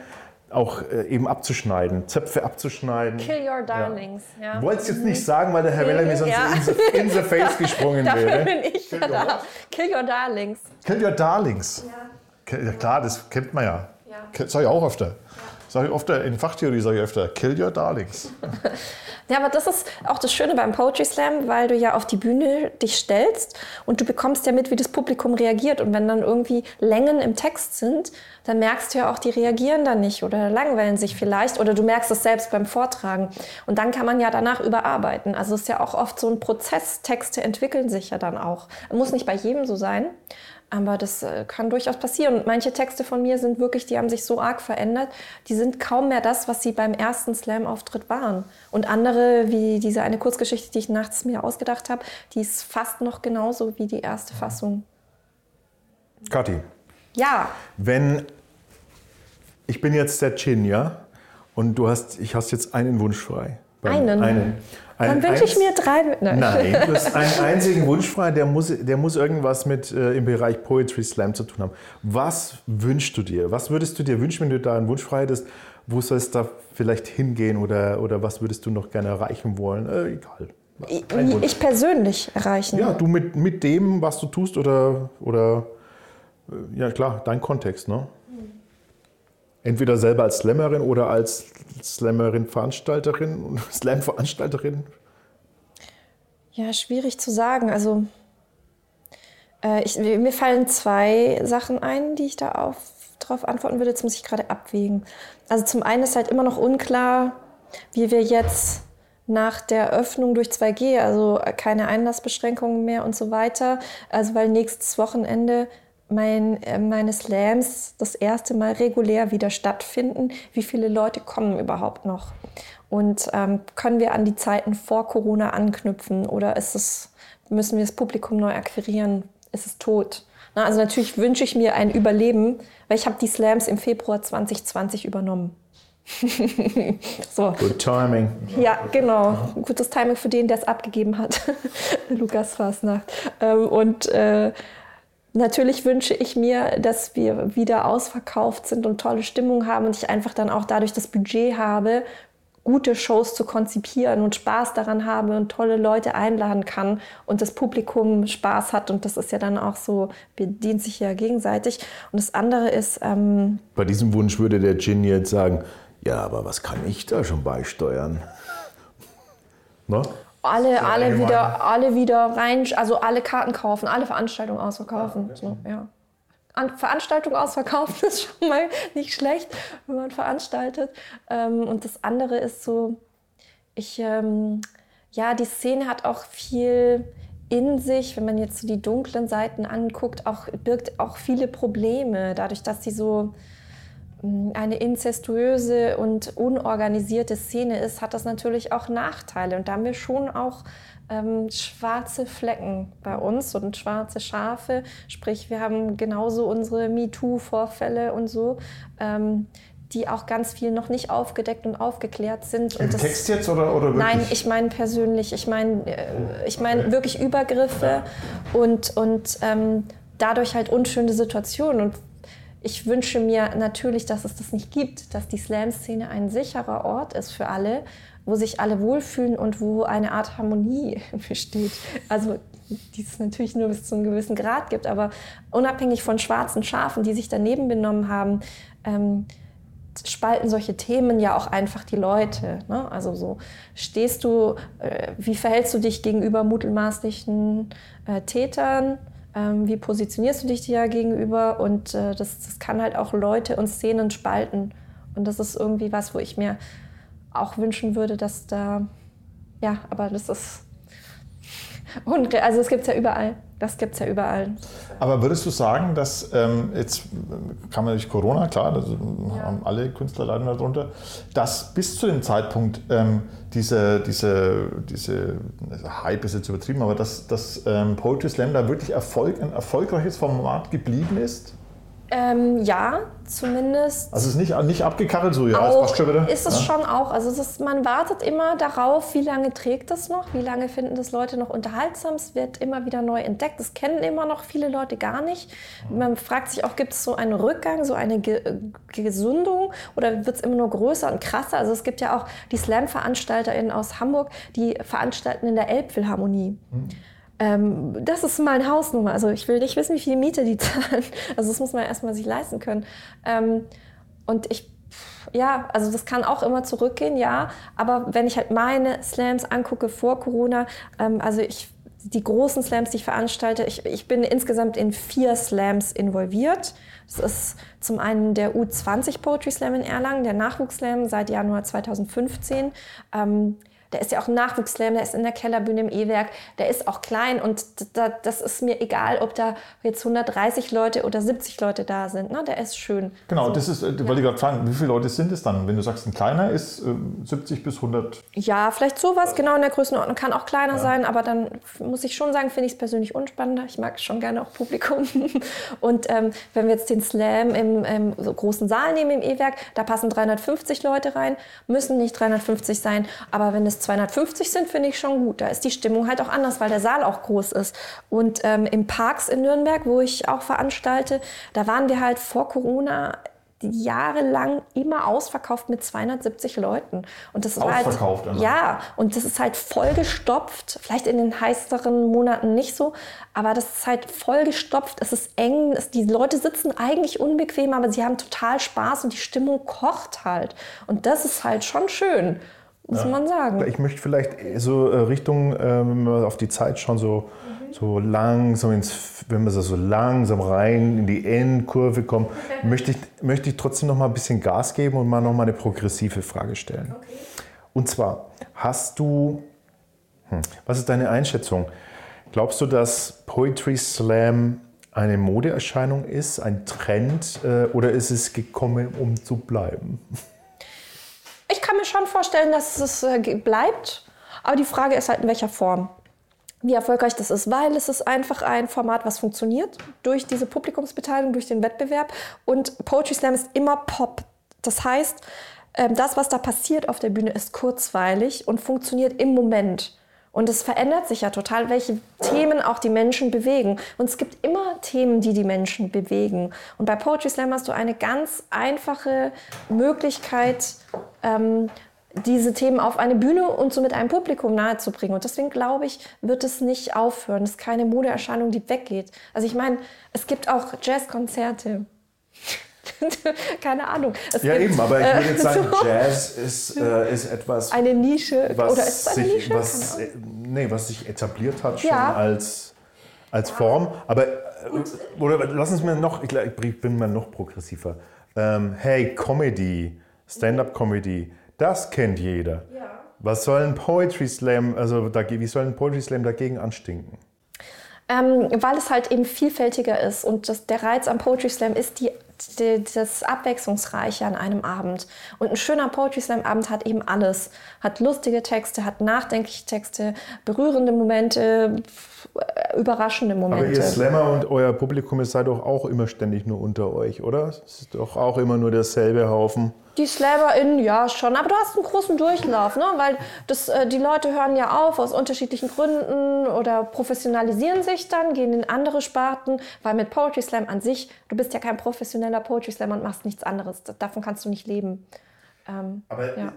Speaker 3: auch äh, eben abzuschneiden, Zöpfe abzuschneiden.
Speaker 4: Kill your darlings. Ja.
Speaker 3: ja. Wollte es jetzt nicht sagen, weil der Herr Weller mir sonst ja. in, the, in the face *laughs* gesprungen
Speaker 4: Dafür
Speaker 3: wäre.
Speaker 4: bin ich ja da. Kill your darlings.
Speaker 2: Kill your darlings. Ja. ja klar, das kennt man ja. ja. Sag ich auch öfter. Sag ich öfter, in Fachtheorie sage ich öfter, kill your darlings. *laughs*
Speaker 4: Ja, aber das ist auch das Schöne beim Poetry Slam, weil du ja auf die Bühne dich stellst und du bekommst ja mit, wie das Publikum reagiert. Und wenn dann irgendwie Längen im Text sind, dann merkst du ja auch, die reagieren dann nicht oder langweilen sich vielleicht oder du merkst es selbst beim Vortragen. Und dann kann man ja danach überarbeiten. Also es ist ja auch oft so ein Prozess. Texte entwickeln sich ja dann auch. Muss nicht bei jedem so sein. Aber das äh, kann durchaus passieren. Und manche Texte von mir sind wirklich, die haben sich so arg verändert, die sind kaum mehr das, was sie beim ersten Slam-Auftritt waren. Und andere, wie diese eine Kurzgeschichte, die ich nachts mir ausgedacht habe, die ist fast noch genauso wie die erste Fassung.
Speaker 3: Kathi.
Speaker 4: Ja.
Speaker 3: Wenn ich bin jetzt der Chin, ja? Und du hast, ich hast jetzt einen Wunsch frei.
Speaker 4: Einen?
Speaker 3: Einen.
Speaker 4: Dann wünsche ich mir drei.
Speaker 3: Nein. Nein, du hast einen *laughs* einzigen Wunsch frei, der muss, der muss irgendwas mit äh, im Bereich Poetry Slam zu tun haben. Was wünschst du dir? Was würdest du dir wünschen, wenn du da einen Wunsch frei hättest? Wo soll es da vielleicht hingehen oder, oder was würdest du noch gerne erreichen wollen? Äh, egal.
Speaker 4: Ich, ich persönlich erreichen?
Speaker 3: Ja, du mit, mit dem, was du tust oder, oder äh, ja klar, dein Kontext, ne? Entweder selber als Slammerin oder als Slammerin-Veranstalterin *laughs* Slam-Veranstalterin?
Speaker 4: Ja, schwierig zu sagen. Also äh, ich, mir fallen zwei Sachen ein, die ich da auf, drauf antworten würde. Jetzt muss ich gerade abwägen. Also zum einen ist halt immer noch unklar, wie wir jetzt nach der Öffnung durch 2G, also keine Einlassbeschränkungen mehr und so weiter, also weil nächstes Wochenende mein, äh, meine Slams das erste Mal regulär wieder stattfinden. Wie viele Leute kommen überhaupt noch? Und ähm, können wir an die Zeiten vor Corona anknüpfen oder ist es, müssen wir das Publikum neu akquirieren? Ist es tot? Na, also natürlich wünsche ich mir ein Überleben, weil ich habe die Slams im Februar 2020 übernommen. *laughs* so.
Speaker 3: Good timing.
Speaker 4: Ja, genau. Gutes Timing für den, der es abgegeben hat. *laughs* Lukas Fasnacht. Ähm, und äh, natürlich wünsche ich mir, dass wir wieder ausverkauft sind und tolle Stimmung haben und ich einfach dann auch dadurch das Budget habe, gute Shows zu konzipieren und Spaß daran habe und tolle Leute einladen kann und das Publikum Spaß hat. Und das ist ja dann auch so, bedient sich ja gegenseitig. Und das andere ist. Ähm,
Speaker 3: Bei diesem Wunsch würde der Gin jetzt sagen: Ja, aber was kann ich da schon beisteuern? *laughs*
Speaker 4: Ne? Alle, alle wieder, alle wieder rein, also alle Karten kaufen, alle Veranstaltungen ausverkaufen. Ja, so, ja. An Veranstaltungen ausverkaufen *laughs* ist schon mal nicht schlecht, wenn man veranstaltet. Ähm, und das andere ist so, ich, ähm, ja, die Szene hat auch viel in sich, wenn man jetzt so die dunklen Seiten anguckt, auch, birgt auch viele Probleme, dadurch, dass sie so eine inzestuöse und unorganisierte Szene ist, hat das natürlich auch Nachteile. Und da haben wir schon auch ähm, schwarze Flecken bei uns und schwarze Schafe. Sprich, wir haben genauso unsere MeToo-Vorfälle und so. Ähm, die auch ganz viel noch nicht aufgedeckt und aufgeklärt sind.
Speaker 2: Im
Speaker 4: und
Speaker 2: Text jetzt oder, oder wirklich?
Speaker 4: Nein, ich meine persönlich. Ich meine äh, ich mein okay. wirklich Übergriffe ja. und, und ähm, dadurch halt unschöne Situationen. Und ich wünsche mir natürlich, dass es das nicht gibt, dass die Slam-Szene ein sicherer Ort ist für alle wo sich alle wohlfühlen und wo eine Art Harmonie *laughs* besteht. Also die es natürlich nur bis zu einem gewissen Grad gibt, aber unabhängig von schwarzen Schafen, die sich daneben benommen haben, ähm, spalten solche Themen ja auch einfach die Leute. Ne? Also so stehst du, äh, wie verhältst du dich gegenüber mutmaßlichen äh, Tätern? Ähm, wie positionierst du dich dir gegenüber? Und äh, das, das kann halt auch Leute und Szenen spalten. Und das ist irgendwie was, wo ich mir auch wünschen würde, dass da, ja, aber das ist unreal. Also es gibt es ja überall. Das gibt es ja überall.
Speaker 2: Aber würdest du sagen, dass ähm, jetzt kam ja durch Corona, klar, das ja. haben alle Künstler leiden darunter, dass bis zu dem Zeitpunkt ähm, diese, diese, diese Hype ist jetzt übertrieben, aber dass, dass ähm, Poetry Slam da wirklich Erfolg, ein erfolgreiches Format geblieben ist?
Speaker 4: Ähm, ja, zumindest.
Speaker 2: Also es ist nicht, nicht abgekachelt so, ja,
Speaker 4: auch, passt schon wieder. Ist es ja? schon auch. Also ist, man wartet immer darauf, wie lange trägt das noch, wie lange finden das Leute noch unterhaltsam. Es wird immer wieder neu entdeckt. Das kennen immer noch viele Leute gar nicht. Man fragt sich auch, gibt es so einen Rückgang, so eine Ge Gesundung oder wird es immer nur größer und krasser? Also es gibt ja auch die Slam-VeranstalterInnen aus Hamburg, die veranstalten in der Elbphilharmonie. Hm. Ähm, das ist meine Hausnummer. Also ich will nicht wissen, wie viel Miete die *laughs* zahlen. Also das muss man erstmal sich leisten können. Ähm, und ich, ja, also das kann auch immer zurückgehen, ja. Aber wenn ich halt meine Slams angucke vor Corona, ähm, also ich die großen Slams, die ich veranstalte, ich, ich bin insgesamt in vier Slams involviert. Das ist zum einen der U20 Poetry Slam in Erlangen, der Nachwuchsslam seit Januar 2015. Ähm, der ist ja auch ein Nachwuchsslam, der ist in der Kellerbühne im E-Werk, der ist auch klein und da, das ist mir egal, ob da jetzt 130 Leute oder 70 Leute da sind. Ne? Der ist schön.
Speaker 2: Genau, so. das ist, äh, ja. wollte ich gerade fragen, wie viele Leute sind es dann? Wenn du sagst, ein kleiner ist äh, 70 bis 100?
Speaker 4: Ja, vielleicht sowas, genau in der Größenordnung. Kann auch kleiner ja. sein, aber dann muss ich schon sagen, finde ich es persönlich unspannender. Ich mag schon gerne auch Publikum. *laughs* und ähm, wenn wir jetzt den Slam im, im so großen Saal nehmen, im E-Werk, da passen 350 Leute rein, müssen nicht 350 sein, aber wenn es 250 sind, finde ich schon gut. Da ist die Stimmung halt auch anders, weil der Saal auch groß ist. Und ähm, im Parks in Nürnberg, wo ich auch veranstalte, da waren wir halt vor Corona jahrelang immer ausverkauft mit 270 Leuten. Und das
Speaker 2: war ausverkauft,
Speaker 4: halt, ja, und das ist halt vollgestopft. Vielleicht in den heißeren Monaten nicht so, aber das ist halt vollgestopft. Es ist eng. Es, die Leute sitzen eigentlich unbequem, aber sie haben total Spaß und die Stimmung kocht halt. Und das ist halt schon schön muss ja. man sagen.
Speaker 3: Ich möchte vielleicht so äh, Richtung, äh, wenn wir auf die Zeit schauen, so, mhm. so langsam ins, wenn wir so langsam rein in die Endkurve kommen, okay. *laughs* möchte, ich, möchte ich trotzdem noch mal ein bisschen Gas geben und mal noch mal eine progressive Frage stellen. Okay. Und zwar, hast du, hm, was ist deine Einschätzung? Glaubst du, dass Poetry Slam eine Modeerscheinung ist, ein Trend, äh, oder ist es gekommen, um zu bleiben? *laughs*
Speaker 4: schon vorstellen, dass es äh, bleibt. Aber die Frage ist halt, in welcher Form. Wie erfolgreich das ist, weil es ist einfach ein Format, was funktioniert durch diese Publikumsbeteiligung, durch den Wettbewerb. Und Poetry Slam ist immer Pop. Das heißt, ähm, das, was da passiert auf der Bühne, ist kurzweilig und funktioniert im Moment. Und es verändert sich ja total, welche Themen auch die Menschen bewegen. Und es gibt immer Themen, die die Menschen bewegen. Und bei Poetry Slam hast du eine ganz einfache Möglichkeit, ähm, diese Themen auf eine Bühne und somit einem Publikum nahezubringen. Und deswegen glaube ich, wird es nicht aufhören. Es ist keine Modeerscheinung, die weggeht. Also ich meine, es gibt auch Jazzkonzerte. *laughs* keine Ahnung. Es
Speaker 3: Ja,
Speaker 4: gibt,
Speaker 3: eben, aber ich würde
Speaker 4: äh,
Speaker 3: jetzt sagen, *laughs*
Speaker 4: so
Speaker 3: Jazz ist, äh, ist etwas,
Speaker 4: eine Nische.
Speaker 3: was,
Speaker 4: oder ist es eine
Speaker 3: sich,
Speaker 4: Nische?
Speaker 3: was, äh, nee, was sich etabliert hat schon
Speaker 4: Ja.
Speaker 3: als, als Form. Aber, äh, oder lass uns mal noch, ich, bin mal noch progressiver. Ähm, hey, Comedy, Stand-up-Comedy, das kennt jeder. Was soll ein Poetry Slam, also dagegen, wie soll ein Poetry Slam dagegen anstinken?
Speaker 4: Ähm, weil es halt eben vielfältiger ist und das, der Reiz am Poetry Slam ist die, das Abwechslungsreiche an einem Abend. Und ein schöner Poetry Slam Abend hat eben alles. Hat lustige Texte, hat nachdenkliche Texte, berührende Momente, äh, überraschende
Speaker 3: Aber
Speaker 4: Momente.
Speaker 3: ihr Slammer und euer Publikum, ihr seid doch auch immer ständig nur unter euch, oder? Es ist doch auch immer nur derselbe Haufen.
Speaker 4: Die SlammerInnen, ja schon, aber du hast einen großen Durchlauf, ne? weil das, äh, die Leute hören ja auf aus unterschiedlichen Gründen oder professionalisieren sich dann, gehen in andere Sparten, weil mit Poetry Slam an sich, du bist ja kein professioneller Poetry Slammer und machst nichts anderes. Davon kannst du nicht leben. Ähm,
Speaker 3: Aber
Speaker 4: Ja.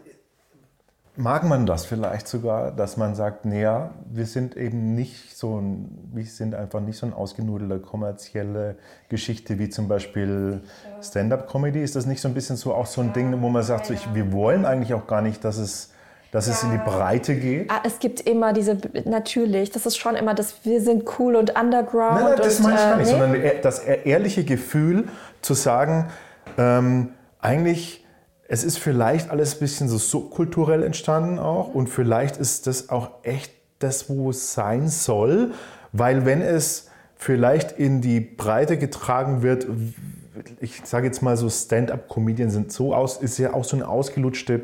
Speaker 3: Mag man das vielleicht sogar, dass man sagt, naja, wir sind eben nicht so ein, wir sind einfach nicht so eine ausgenudelte kommerzielle Geschichte wie zum Beispiel Stand-up-Comedy. Ist das nicht so ein bisschen so auch so ein Ding, wo man sagt, so, ich, wir wollen eigentlich auch gar nicht, dass es, dass es in die Breite geht?
Speaker 4: ah, es gibt immer diese, natürlich, das ist schon immer das, wir sind cool und underground.
Speaker 3: Nein, nein, das meine ich gar
Speaker 4: äh,
Speaker 3: nicht,
Speaker 4: nee.
Speaker 3: sondern eher das ehr- ehrliche Gefühl zu sagen, ähm, eigentlich, es ist vielleicht alles ein bisschen so subkulturell entstanden auch und vielleicht ist das auch echt das, wo es sein soll, weil wenn es vielleicht in die Breite getragen wird, ich sage jetzt mal so, Stand-up-Comedien sind so aus, ist ja auch so eine ausgelutschte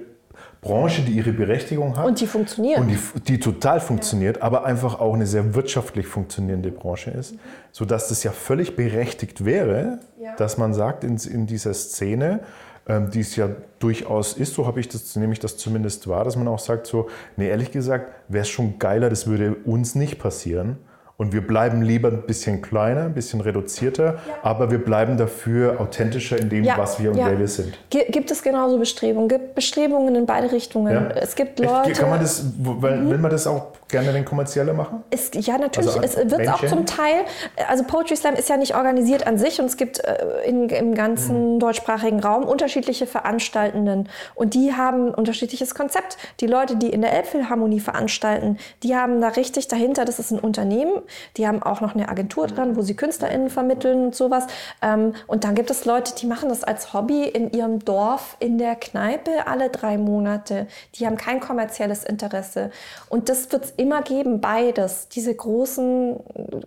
Speaker 3: Branche, die ihre Berechtigung hat.
Speaker 4: Und die funktionieren.
Speaker 3: Und die, die total funktioniert, aber einfach auch eine sehr wirtschaftlich funktionierende Branche ist, sodass das ja völlig berechtigt wäre, dass man sagt, in, in dieser Szene, ähm, die es ja durchaus ist, so habe ich das, nehme ich das zumindest wahr, dass man auch sagt, so, nee, ehrlich gesagt, wäre es schon geiler, das würde uns nicht passieren. Und wir bleiben lieber ein bisschen kleiner, ein bisschen reduzierter, aber wir bleiben dafür authentischer in dem,
Speaker 4: Ja,
Speaker 3: was wir und
Speaker 4: ja.
Speaker 3: wer wir sind.
Speaker 4: Gi- Gibt es genauso Bestrebungen? Gibt Bestrebungen in beide Richtungen?
Speaker 3: Ja?
Speaker 4: Es gibt? Leute.
Speaker 3: Kann man das, weil, will man das auch gerne den kommerzieller machen?
Speaker 4: Es, ja, natürlich.
Speaker 3: Also
Speaker 4: es wird auch zum Teil, also Poetry Slam ist ja nicht organisiert an sich und es gibt äh, in, im
Speaker 3: Mhm.
Speaker 4: ganzen deutschsprachigen Raum unterschiedliche Veranstaltenden und die haben ein unterschiedliches Konzept. Die Leute, die in der Elbphilharmonie veranstalten, die haben da richtig dahinter, das ist ein Unternehmen, die haben auch noch eine Agentur dran, wo sie KünstlerInnen vermitteln und sowas. Ähm, und dann gibt es Leute, die machen das als Hobby in ihrem Dorf in der Kneipe alle drei Monate. Die haben kein kommerzielles Interesse. Und das wird es immer geben, beides. Diese großen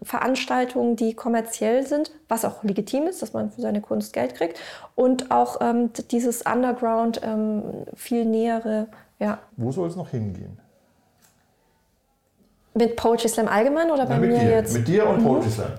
Speaker 4: Veranstaltungen, die kommerziell sind, was auch legitim ist, dass man für seine Kunst Geld kriegt. Und auch ähm, dieses Underground, ähm, viel nähere, ja.
Speaker 2: Wo soll es noch hingehen?
Speaker 4: Mit Poetry Slam allgemein oder bei
Speaker 2: mit
Speaker 4: mir
Speaker 2: dir,
Speaker 4: jetzt?
Speaker 2: mit dir und Poetry Slam.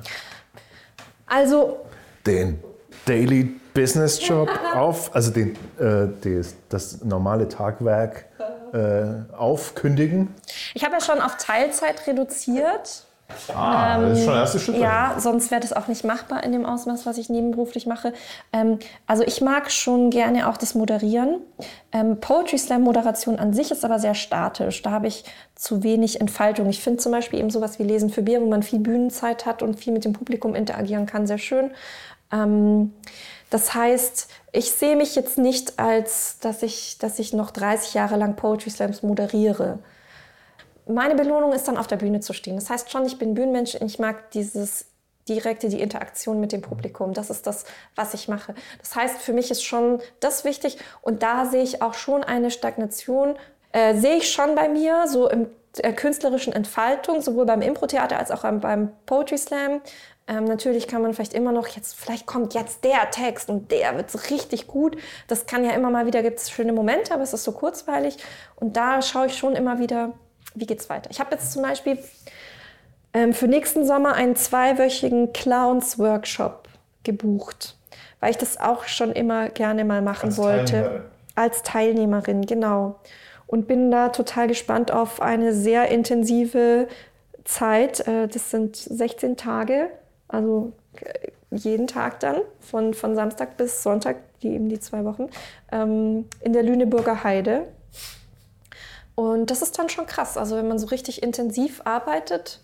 Speaker 4: Also,
Speaker 3: den Daily Business Job auf, also den, äh, das, das normale Tagwerk äh, aufkündigen.
Speaker 4: ich habe ja schon auf Teilzeit reduziert.
Speaker 2: Ah, das ist schon der erste Schritt.
Speaker 4: Ja, sonst wäre das auch nicht machbar in dem Ausmaß, was ich nebenberuflich mache. Ähm, also ich mag schon gerne auch das Moderieren. Ähm, Poetry Slam Moderation an sich ist aber sehr statisch. Da habe ich zu wenig Entfaltung. Ich finde zum Beispiel eben sowas wie Lesen für Bier, wo man viel Bühnenzeit hat und viel mit dem Publikum interagieren kann, sehr schön. Ähm, das heißt, ich sehe mich jetzt nicht als, dass ich, dass ich noch 30 Jahre lang Poetry Slams moderiere. Meine Belohnung ist dann auf der Bühne zu stehen. Das heißt schon, ich bin Bühnenmensch und ich mag dieses direkte, die Interaktion mit dem Publikum. Das ist das, was ich mache. Das heißt, für mich ist schon das wichtig und da sehe ich auch schon eine Stagnation, äh, sehe ich schon bei mir, so im äh, künstlerischen Entfaltung, sowohl beim Impro-Theater als auch beim, beim Poetry Slam. Ähm, natürlich kann man vielleicht immer noch jetzt, vielleicht kommt jetzt der Text und der wird so richtig gut. Das kann ja immer mal wieder, gibt es schöne Momente, aber es ist so kurzweilig. Und da schaue ich schon immer wieder, wie geht's weiter. Ich habe jetzt zum Beispiel ähm, für nächsten Sommer einen zweiwöchigen Clowns-Workshop gebucht, weil ich das auch schon immer gerne mal machen
Speaker 2: Als
Speaker 4: wollte.
Speaker 2: Teilnehmerin.
Speaker 4: Als Teilnehmerin, genau. Und bin da total gespannt auf eine sehr intensive Zeit. Äh, Das sind 16 Tage, also äh, jeden Tag dann, von, von Samstag bis Sonntag, die eben die zwei Wochen, ähm, in der Lüneburger Heide. Und das ist dann schon krass. Also wenn man so richtig intensiv arbeitet,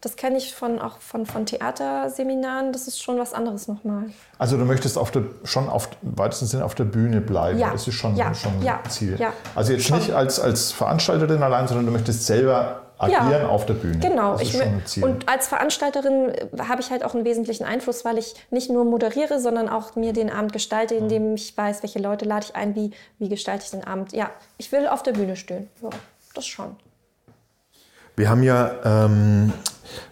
Speaker 4: das kenne ich von, auch von, von Theaterseminaren, das ist schon was anderes nochmal.
Speaker 2: Also du möchtest auf der, schon auf, im weitesten Sinne auf der Bühne bleiben.
Speaker 4: Ja.
Speaker 2: Das ist schon,
Speaker 4: Ja.
Speaker 2: schon
Speaker 4: Ja.
Speaker 2: ein Ziel.
Speaker 4: Ja.
Speaker 2: Also jetzt
Speaker 4: Schon.
Speaker 2: nicht als, als Veranstalterin allein, sondern du möchtest selber agieren
Speaker 4: Ja.
Speaker 2: auf der Bühne.
Speaker 4: Genau, ich und als Veranstalterin äh, habe ich halt auch einen wesentlichen Einfluss, weil ich nicht nur moderiere, sondern auch mir den Abend gestalte, indem ich weiß, welche Leute lade ich ein, wie, wie gestalte ich den Abend. Ja, ich will auf der Bühne stehen. Ja, das schon.
Speaker 3: Wir haben ja, ähm,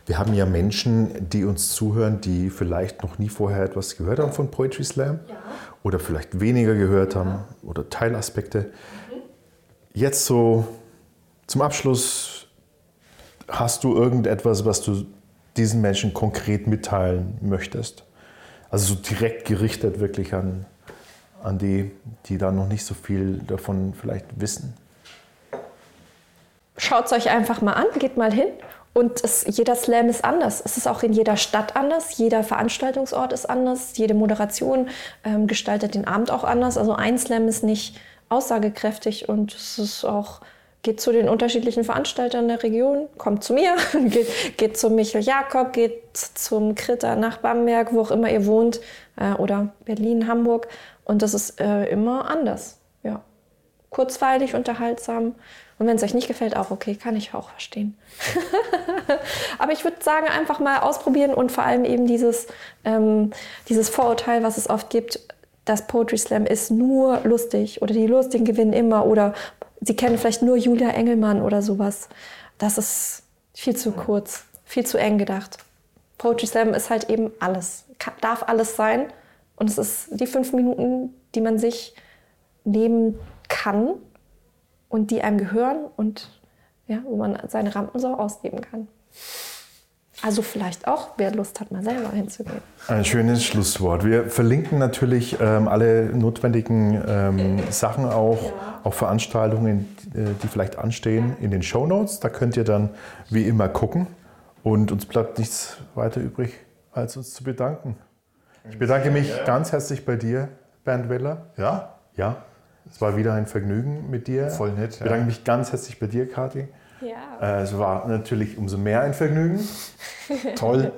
Speaker 3: wir haben ja Menschen, die uns zuhören, die vielleicht noch nie vorher etwas gehört haben von Poetry Slam oder vielleicht weniger gehört haben oder Teilaspekte. Jetzt so zum Abschluss, hast du irgendetwas, was du diesen Menschen konkret mitteilen möchtest? Also so direkt gerichtet wirklich an, an die, die da noch nicht so viel davon vielleicht wissen.
Speaker 4: Schaut es euch einfach mal an, geht mal hin. Und es, jeder Slam ist anders. Es ist auch in jeder Stadt anders. Jeder Veranstaltungsort ist anders. Jede Moderation ähm, gestaltet den Abend auch anders. Also ein Slam ist nicht aussagekräftig und es ist auch geht zu den unterschiedlichen Veranstaltern der Region, kommt zu mir, *laughs* geht, geht zum Michael Jakob, geht zum Kritter nach Bamberg, wo auch immer ihr wohnt, äh, oder Berlin, Hamburg. Und das ist äh, immer anders. Ja kurzweilig, unterhaltsam. Und wenn es euch nicht gefällt, auch okay, kann ich auch verstehen. *laughs* Aber ich würde sagen, einfach mal ausprobieren und vor allem eben dieses, ähm, dieses Vorurteil, was es oft gibt, dass Poetry Slam ist nur lustig oder die Lustigen gewinnen immer oder sie kennen vielleicht nur Julia Engelmann oder sowas. Das ist viel zu kurz, viel zu eng gedacht. Poetry Slam ist halt eben alles, Ka- darf alles sein und es ist die fünf Minuten, die man sich nehmen kann und die einem gehören und ja, wo man seine Rampensau ausleben kann. Also vielleicht auch, wer Lust hat, mal selber hinzugehen.
Speaker 3: Ein schönes Schlusswort. Wir verlinken natürlich ähm, alle notwendigen ähm, Sachen auch, auch Veranstaltungen, äh, die vielleicht anstehen, in den Show Notes. Da könnt ihr dann wie immer gucken. Und uns bleibt nichts weiter übrig, als uns zu bedanken. Ich bedanke mich ganz herzlich bei dir, Bernd Weller.
Speaker 2: ja,
Speaker 3: Ja, es war wieder ein Vergnügen mit dir.
Speaker 2: Voll nett,
Speaker 3: Ich
Speaker 2: ja.
Speaker 3: bedanke mich ganz herzlich bei dir, Kathi.
Speaker 4: Ja.
Speaker 3: Äh, es war natürlich umso mehr ein Vergnügen. *laughs*
Speaker 2: toll.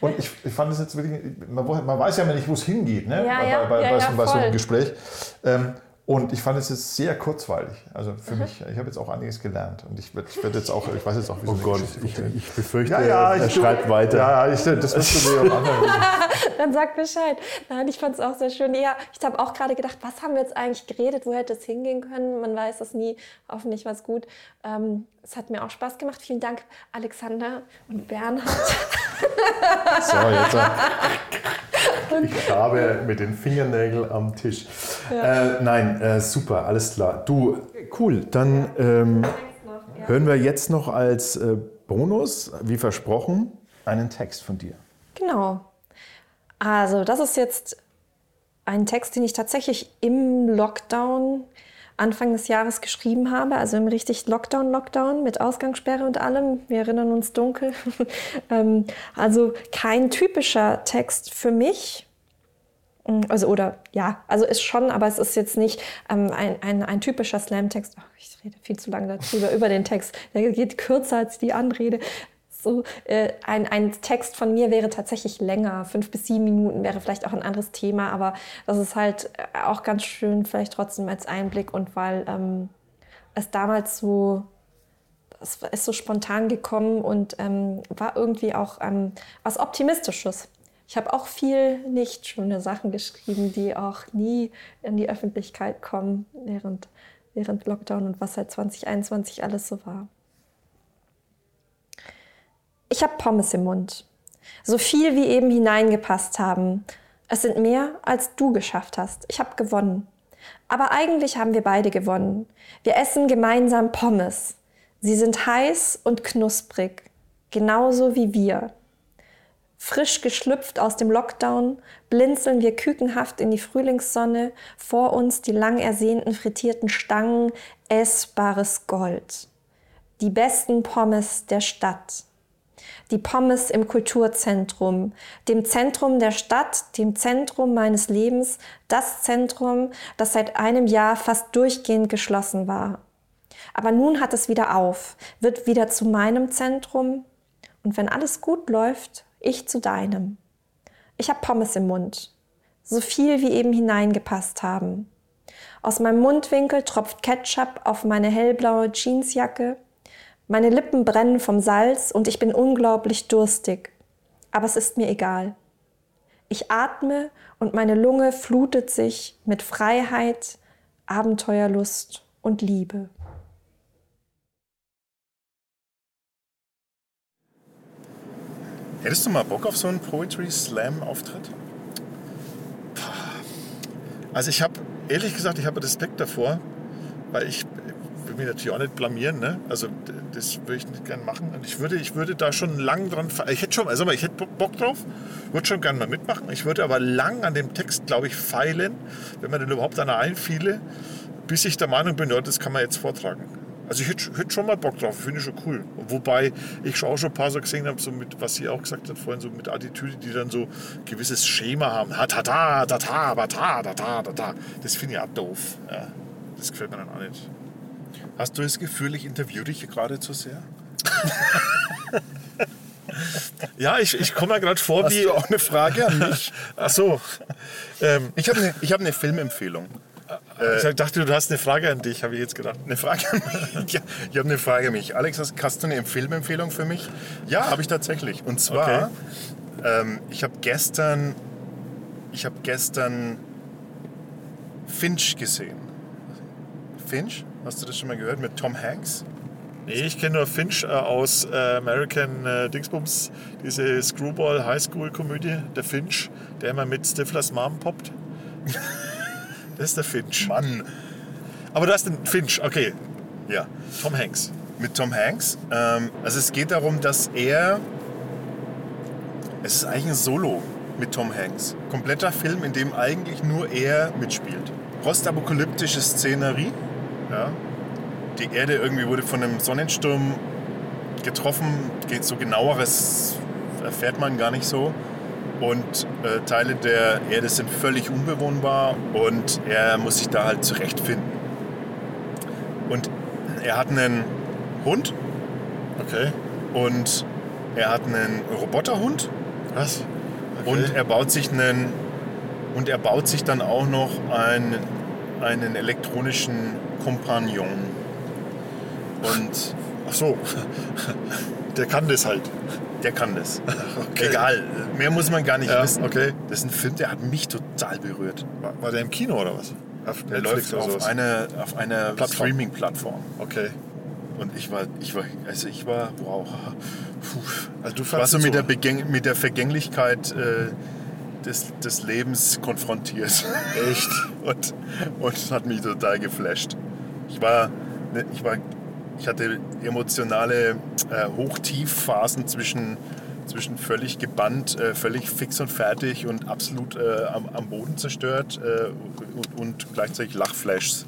Speaker 2: Und ich, ich fand es jetzt wirklich, man, man weiß ja immer nicht, wo es hingeht, ne?
Speaker 4: Ja,
Speaker 2: bei,
Speaker 4: ja,
Speaker 2: bei, bei, bei so einem Gespräch. Ähm, und ich fand es jetzt sehr kurzweilig. Also für mich, ich habe jetzt auch einiges gelernt. Und ich werde ich werd jetzt auch, ich weiß jetzt auch, wie so
Speaker 3: Oh Gott, ich, ich befürchte,
Speaker 2: Ja, ja,
Speaker 3: er
Speaker 2: ich-
Speaker 3: schreibt weiter.
Speaker 2: Ja, ich, das du dir auch anhören. *laughs*
Speaker 4: Dann sagt Bescheid. Nein, ich fand es auch sehr schön. Ja, ich habe auch gerade gedacht, was haben wir jetzt eigentlich geredet? Wo hätte es hingehen können? Man weiß es nie. Hoffentlich war es gut. Ähm, es hat mir auch Spaß gemacht. Vielen Dank, Alexander und Bernhard. *laughs* *laughs*
Speaker 2: So, jetzt. äh,
Speaker 3: Ich habe mit den Fingernägeln am Tisch. Äh, nein, äh, super, alles klar. Du, cool. Dann ähm, hören wir jetzt noch als äh, Bonus, wie versprochen, einen Text von dir.
Speaker 4: Genau. Also, das ist jetzt ein Text, den ich tatsächlich im Lockdown Anfang des Jahres geschrieben habe, also im richtig Lockdown-Lockdown mit Ausgangssperre und allem. Wir erinnern uns dunkel. *laughs* Ähm, also kein typischer Text für mich. Also, oder ja, also ist schon, aber es ist jetzt nicht ähm, ein, ein, ein typischer Slam-Text. Ich rede viel zu lange darüber, über den Text. Der geht kürzer als die Anrede. So, äh, ein, ein Text von mir wäre tatsächlich länger, fünf bis sieben Minuten wäre vielleicht auch ein anderes Thema, aber das ist halt äh, auch ganz schön, vielleicht trotzdem als Einblick und weil ähm, es damals so, es ist so spontan gekommen und ähm, war irgendwie auch ähm, was Optimistisches. Ich habe auch viel nicht schöne Sachen geschrieben, die auch nie in die Öffentlichkeit kommen während, während Lockdown und was seit 2021 alles so war. Ich habe Pommes im Mund. So viel wie eben hineingepasst haben. Es sind mehr, als du geschafft hast. Ich habe gewonnen. Aber eigentlich haben wir beide gewonnen. Wir essen gemeinsam Pommes. Sie sind heiß und knusprig, genauso wie wir. Frisch geschlüpft aus dem Lockdown, blinzeln wir kükenhaft in die Frühlingssonne, vor uns die lang ersehnten frittierten Stangen, essbares Gold. Die besten Pommes der Stadt. Die Pommes im Kulturzentrum, dem Zentrum der Stadt, dem Zentrum meines Lebens, das Zentrum, das seit einem Jahr fast durchgehend geschlossen war. Aber nun hat es wieder auf, wird wieder zu meinem Zentrum und wenn alles gut läuft, ich zu deinem. Ich habe Pommes im Mund, so viel wie eben hineingepasst haben. Aus meinem Mundwinkel tropft Ketchup auf meine hellblaue Jeansjacke. Meine Lippen brennen vom Salz und ich bin unglaublich durstig. Aber es ist mir egal. Ich atme und meine Lunge flutet sich mit Freiheit, Abenteuerlust und Liebe.
Speaker 2: Hättest du mal Bock auf so einen Poetry Slam Auftritt? Also ich habe, ehrlich gesagt, ich habe Respekt davor, weil ich will mich natürlich auch nicht blamieren. Ne? Also das würde ich nicht gerne machen. Und ich würde, ich würde da schon lang dran, ich hätte schon, also ich hätte Bock drauf, würde schon gerne mal mitmachen. Ich würde aber lang an dem Text, glaube ich, feilen, wenn man denn überhaupt einer einfiele, bis ich der Meinung bin, ja, das kann man jetzt vortragen. Also ich hätte, hätte schon mal Bock drauf, finde ich schon cool. Wobei ich schon auch schon ein paar so gesehen habe, so mit, was sie auch gesagt hat vorhin, so mit Attitüde, die dann so ein gewisses Schema haben. Ha, ta, ta, ta, ta, ta, ta, ta, ta, ta. Das finde ich auch doof. Ja, das gefällt mir dann auch nicht. Hast du das Gefühl, ich interviewe dich gerade zu sehr? ja, ich, ich komme mir gerade vor
Speaker 3: Hast
Speaker 2: wie...
Speaker 3: du auch eine Frage an mich? *laughs*
Speaker 2: Ach so. Ähm,
Speaker 3: Ich habe eine hab ne Filmempfehlung.
Speaker 2: ich dachte, du hast eine Frage an dich, habe ich jetzt gedacht.
Speaker 3: Eine Frage an mich. *laughs* Ja, ich habe eine Frage an mich. Alex, hast, du eine Filmempfehlung für mich? Ja, habe ich tatsächlich. Und zwar, ähm, ich habe gestern, ich habe gestern Finch gesehen. Finch? Hast du das schon mal gehört mit Tom Hanks?
Speaker 2: Nee, ich kenne nur Finch äh, aus äh, American äh, Dingsbums, diese Screwball High School Komödie, der Finch, der immer mit Stiflers Mom poppt. *laughs* das ist der Finch.
Speaker 3: Mann.
Speaker 2: Aber das ist ein Finch, okay.
Speaker 3: Ja.
Speaker 2: Tom Hanks.
Speaker 3: mit Tom Hanks. Ähm, also es geht darum, dass er. Es ist eigentlich ein Solo mit Tom Hanks. Kompletter Film, in dem eigentlich nur er mitspielt. Postapokalyptische Szenerie. Ja. Die Erde irgendwie wurde von einem Sonnensturm getroffen. Geht so genaueres erfährt man gar nicht so. Und äh, Teile der Erde sind völlig unbewohnbar und er muss sich da halt zurechtfinden. Und er hat einen Hund
Speaker 2: Okay.
Speaker 3: und er hat einen Roboterhund
Speaker 2: Was? Okay.
Speaker 3: und er baut sich einen und er baut sich dann auch noch einen, einen elektronischen Kompagnon. Und
Speaker 2: Ach so. *laughs* Der kann das halt.
Speaker 3: der kann das.
Speaker 2: Okay.
Speaker 3: Egal, mehr muss man gar nicht
Speaker 2: Ja,
Speaker 3: wissen.
Speaker 2: okay.
Speaker 3: Das ist ein Film, der hat mich total berührt.
Speaker 2: War, war der im Kino oder was? Auf
Speaker 3: Der
Speaker 2: Netflix
Speaker 3: läuft auf einer, auf
Speaker 2: Plattform.
Speaker 3: Streaming-Plattform.
Speaker 2: Okay.
Speaker 3: Und ich war, ich war, also ich war, wow. Puh.
Speaker 2: Also du
Speaker 3: Ich war
Speaker 2: fandst
Speaker 3: so mit der, Begäng mit der Vergänglichkeit äh, des, des Lebens konfrontiert.
Speaker 2: Echt? *laughs*
Speaker 3: und, und hat mich total geflasht. Ich war, ne, ich war, ich hatte emotionale äh, Hoch-Tief-Phasen zwischen, zwischen völlig gebannt, äh, völlig fix und fertig und absolut äh, am, am Boden zerstört äh, und, und gleichzeitig Lachflashs.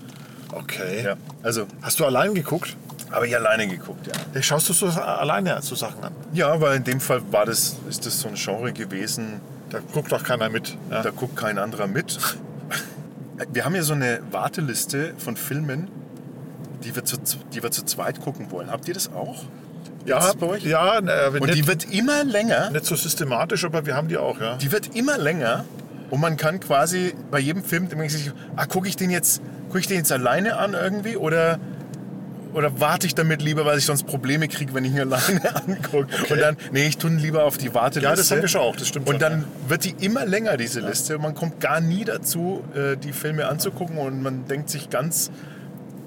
Speaker 2: Okay.
Speaker 3: Ja, also
Speaker 2: Hast du allein geguckt?
Speaker 3: habe ich alleine geguckt, ja.
Speaker 2: Schaust du so alleine so Sachen an?
Speaker 3: Ja, weil in dem Fall war das, ist das so ein Genre gewesen,
Speaker 2: Da guckt doch keiner mit. Ja.
Speaker 3: da guckt kein anderer mit. Wir haben ja so eine Warteliste von Filmen, die wir zu, die wir zu zweit gucken wollen. Habt ihr das auch?
Speaker 2: ja,
Speaker 3: Gibt's bei euch?
Speaker 2: ja äh,
Speaker 3: Und
Speaker 2: nicht,
Speaker 3: die wird immer länger.
Speaker 2: nicht so systematisch, aber wir haben die auch, ja.
Speaker 3: Die wird immer länger. Und man kann quasi bei jedem Film sich, ah, gucke ich den jetzt, gucke ich den jetzt alleine an irgendwie oder oder warte ich damit lieber, weil ich sonst Probleme kriege, wenn ich ihn alleine *laughs* angucke. Und dann, nee, ich tue lieber auf die Warteliste.
Speaker 2: Ja, das haben wir schon auch, das stimmt
Speaker 3: Und
Speaker 2: schon,
Speaker 3: dann
Speaker 2: ja.
Speaker 3: wird die immer länger, diese Liste. Und man kommt gar nie dazu, äh, die Filme anzugucken. Und man denkt sich ganz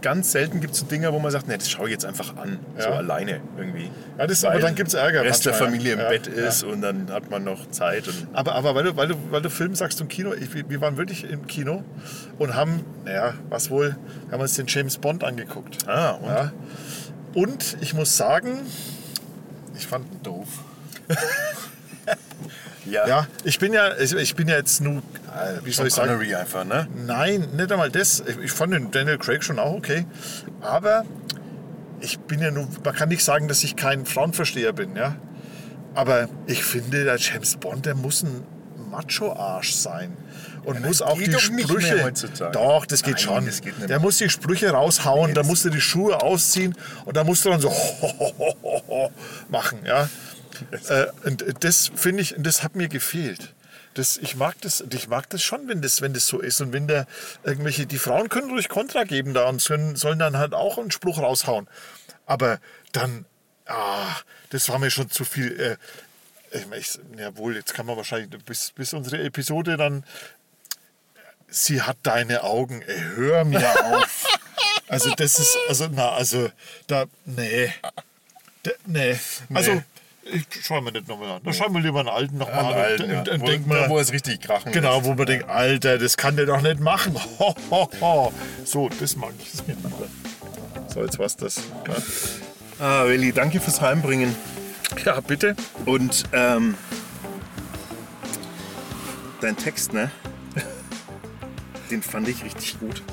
Speaker 3: ganz selten gibt es so Dinge, wo man sagt, nee, das schaue ich jetzt einfach an, so
Speaker 2: Ja.
Speaker 3: alleine irgendwie.
Speaker 2: Ja, das- aber dann gibt's Ärger
Speaker 3: Rest der Familie im
Speaker 2: ja.
Speaker 3: Bett ist und dann hat man noch Zeit. Und
Speaker 2: Aber, aber weil, du, weil, du, weil du Film sagst im Kino, ich, wir waren wirklich im Kino und haben, naja, was wohl, wir haben uns den James Bond angeguckt.
Speaker 3: Ah, und?
Speaker 2: Und ich muss sagen, ich fand ihn doof. *laughs*
Speaker 3: ja,
Speaker 2: Ja, ich bin ja, ich bin ja jetzt nur, äh, wie soll ich sagen,
Speaker 3: Connery einfach, ne?
Speaker 2: Nein, nicht einmal das. Ich- fand den Daniel Craig schon auch okay. Aber ich bin ja nur, man kann nicht sagen, dass ich kein Frauenversteher bin, ja. Aber ich finde, der James Bond, der muss ein Macho-Arsch sein. Und muss auch die
Speaker 3: doch
Speaker 2: Sprüche. Doch, das geht
Speaker 3: Nein,
Speaker 2: schon.
Speaker 3: das geht
Speaker 2: der muss die Sprüche raushauen, da musst du die Schuhe ausziehen und da musst du dann so *laughs* machen, ja. Äh, und das finde ich, das hat mir gefehlt. Das, ich, mag das, ich mag das schon, wenn das, wenn das so ist. Und wenn da irgendwelche, die Frauen können ruhig Kontra geben da und sollen, sollen dann halt auch einen Spruch raushauen. Aber dann, ah, das war mir schon zu viel. Äh, ich, jawohl, jetzt kann man wahrscheinlich bis, bis unsere Episode dann. Sie hat deine Augen, ey, hör mir auf. Also das ist, also na, also da, nee, Da- nee, also ich schau mir nicht nochmal an. Da schauen wir lieber einen alten nochmal an
Speaker 3: Alten,
Speaker 2: und,
Speaker 3: ja.
Speaker 2: und, und mal,
Speaker 3: wo es richtig krachen
Speaker 2: genau, wo man denkt, Alter, das kann der doch nicht machen. Ho, ho, ho. So, das mag ich. Das. So, jetzt war's das.
Speaker 3: Ah, Willi, danke fürs Heimbringen.
Speaker 2: Ja, bitte.
Speaker 3: Und ähm, dein Text, ne? *laughs* Den fand ich richtig gut.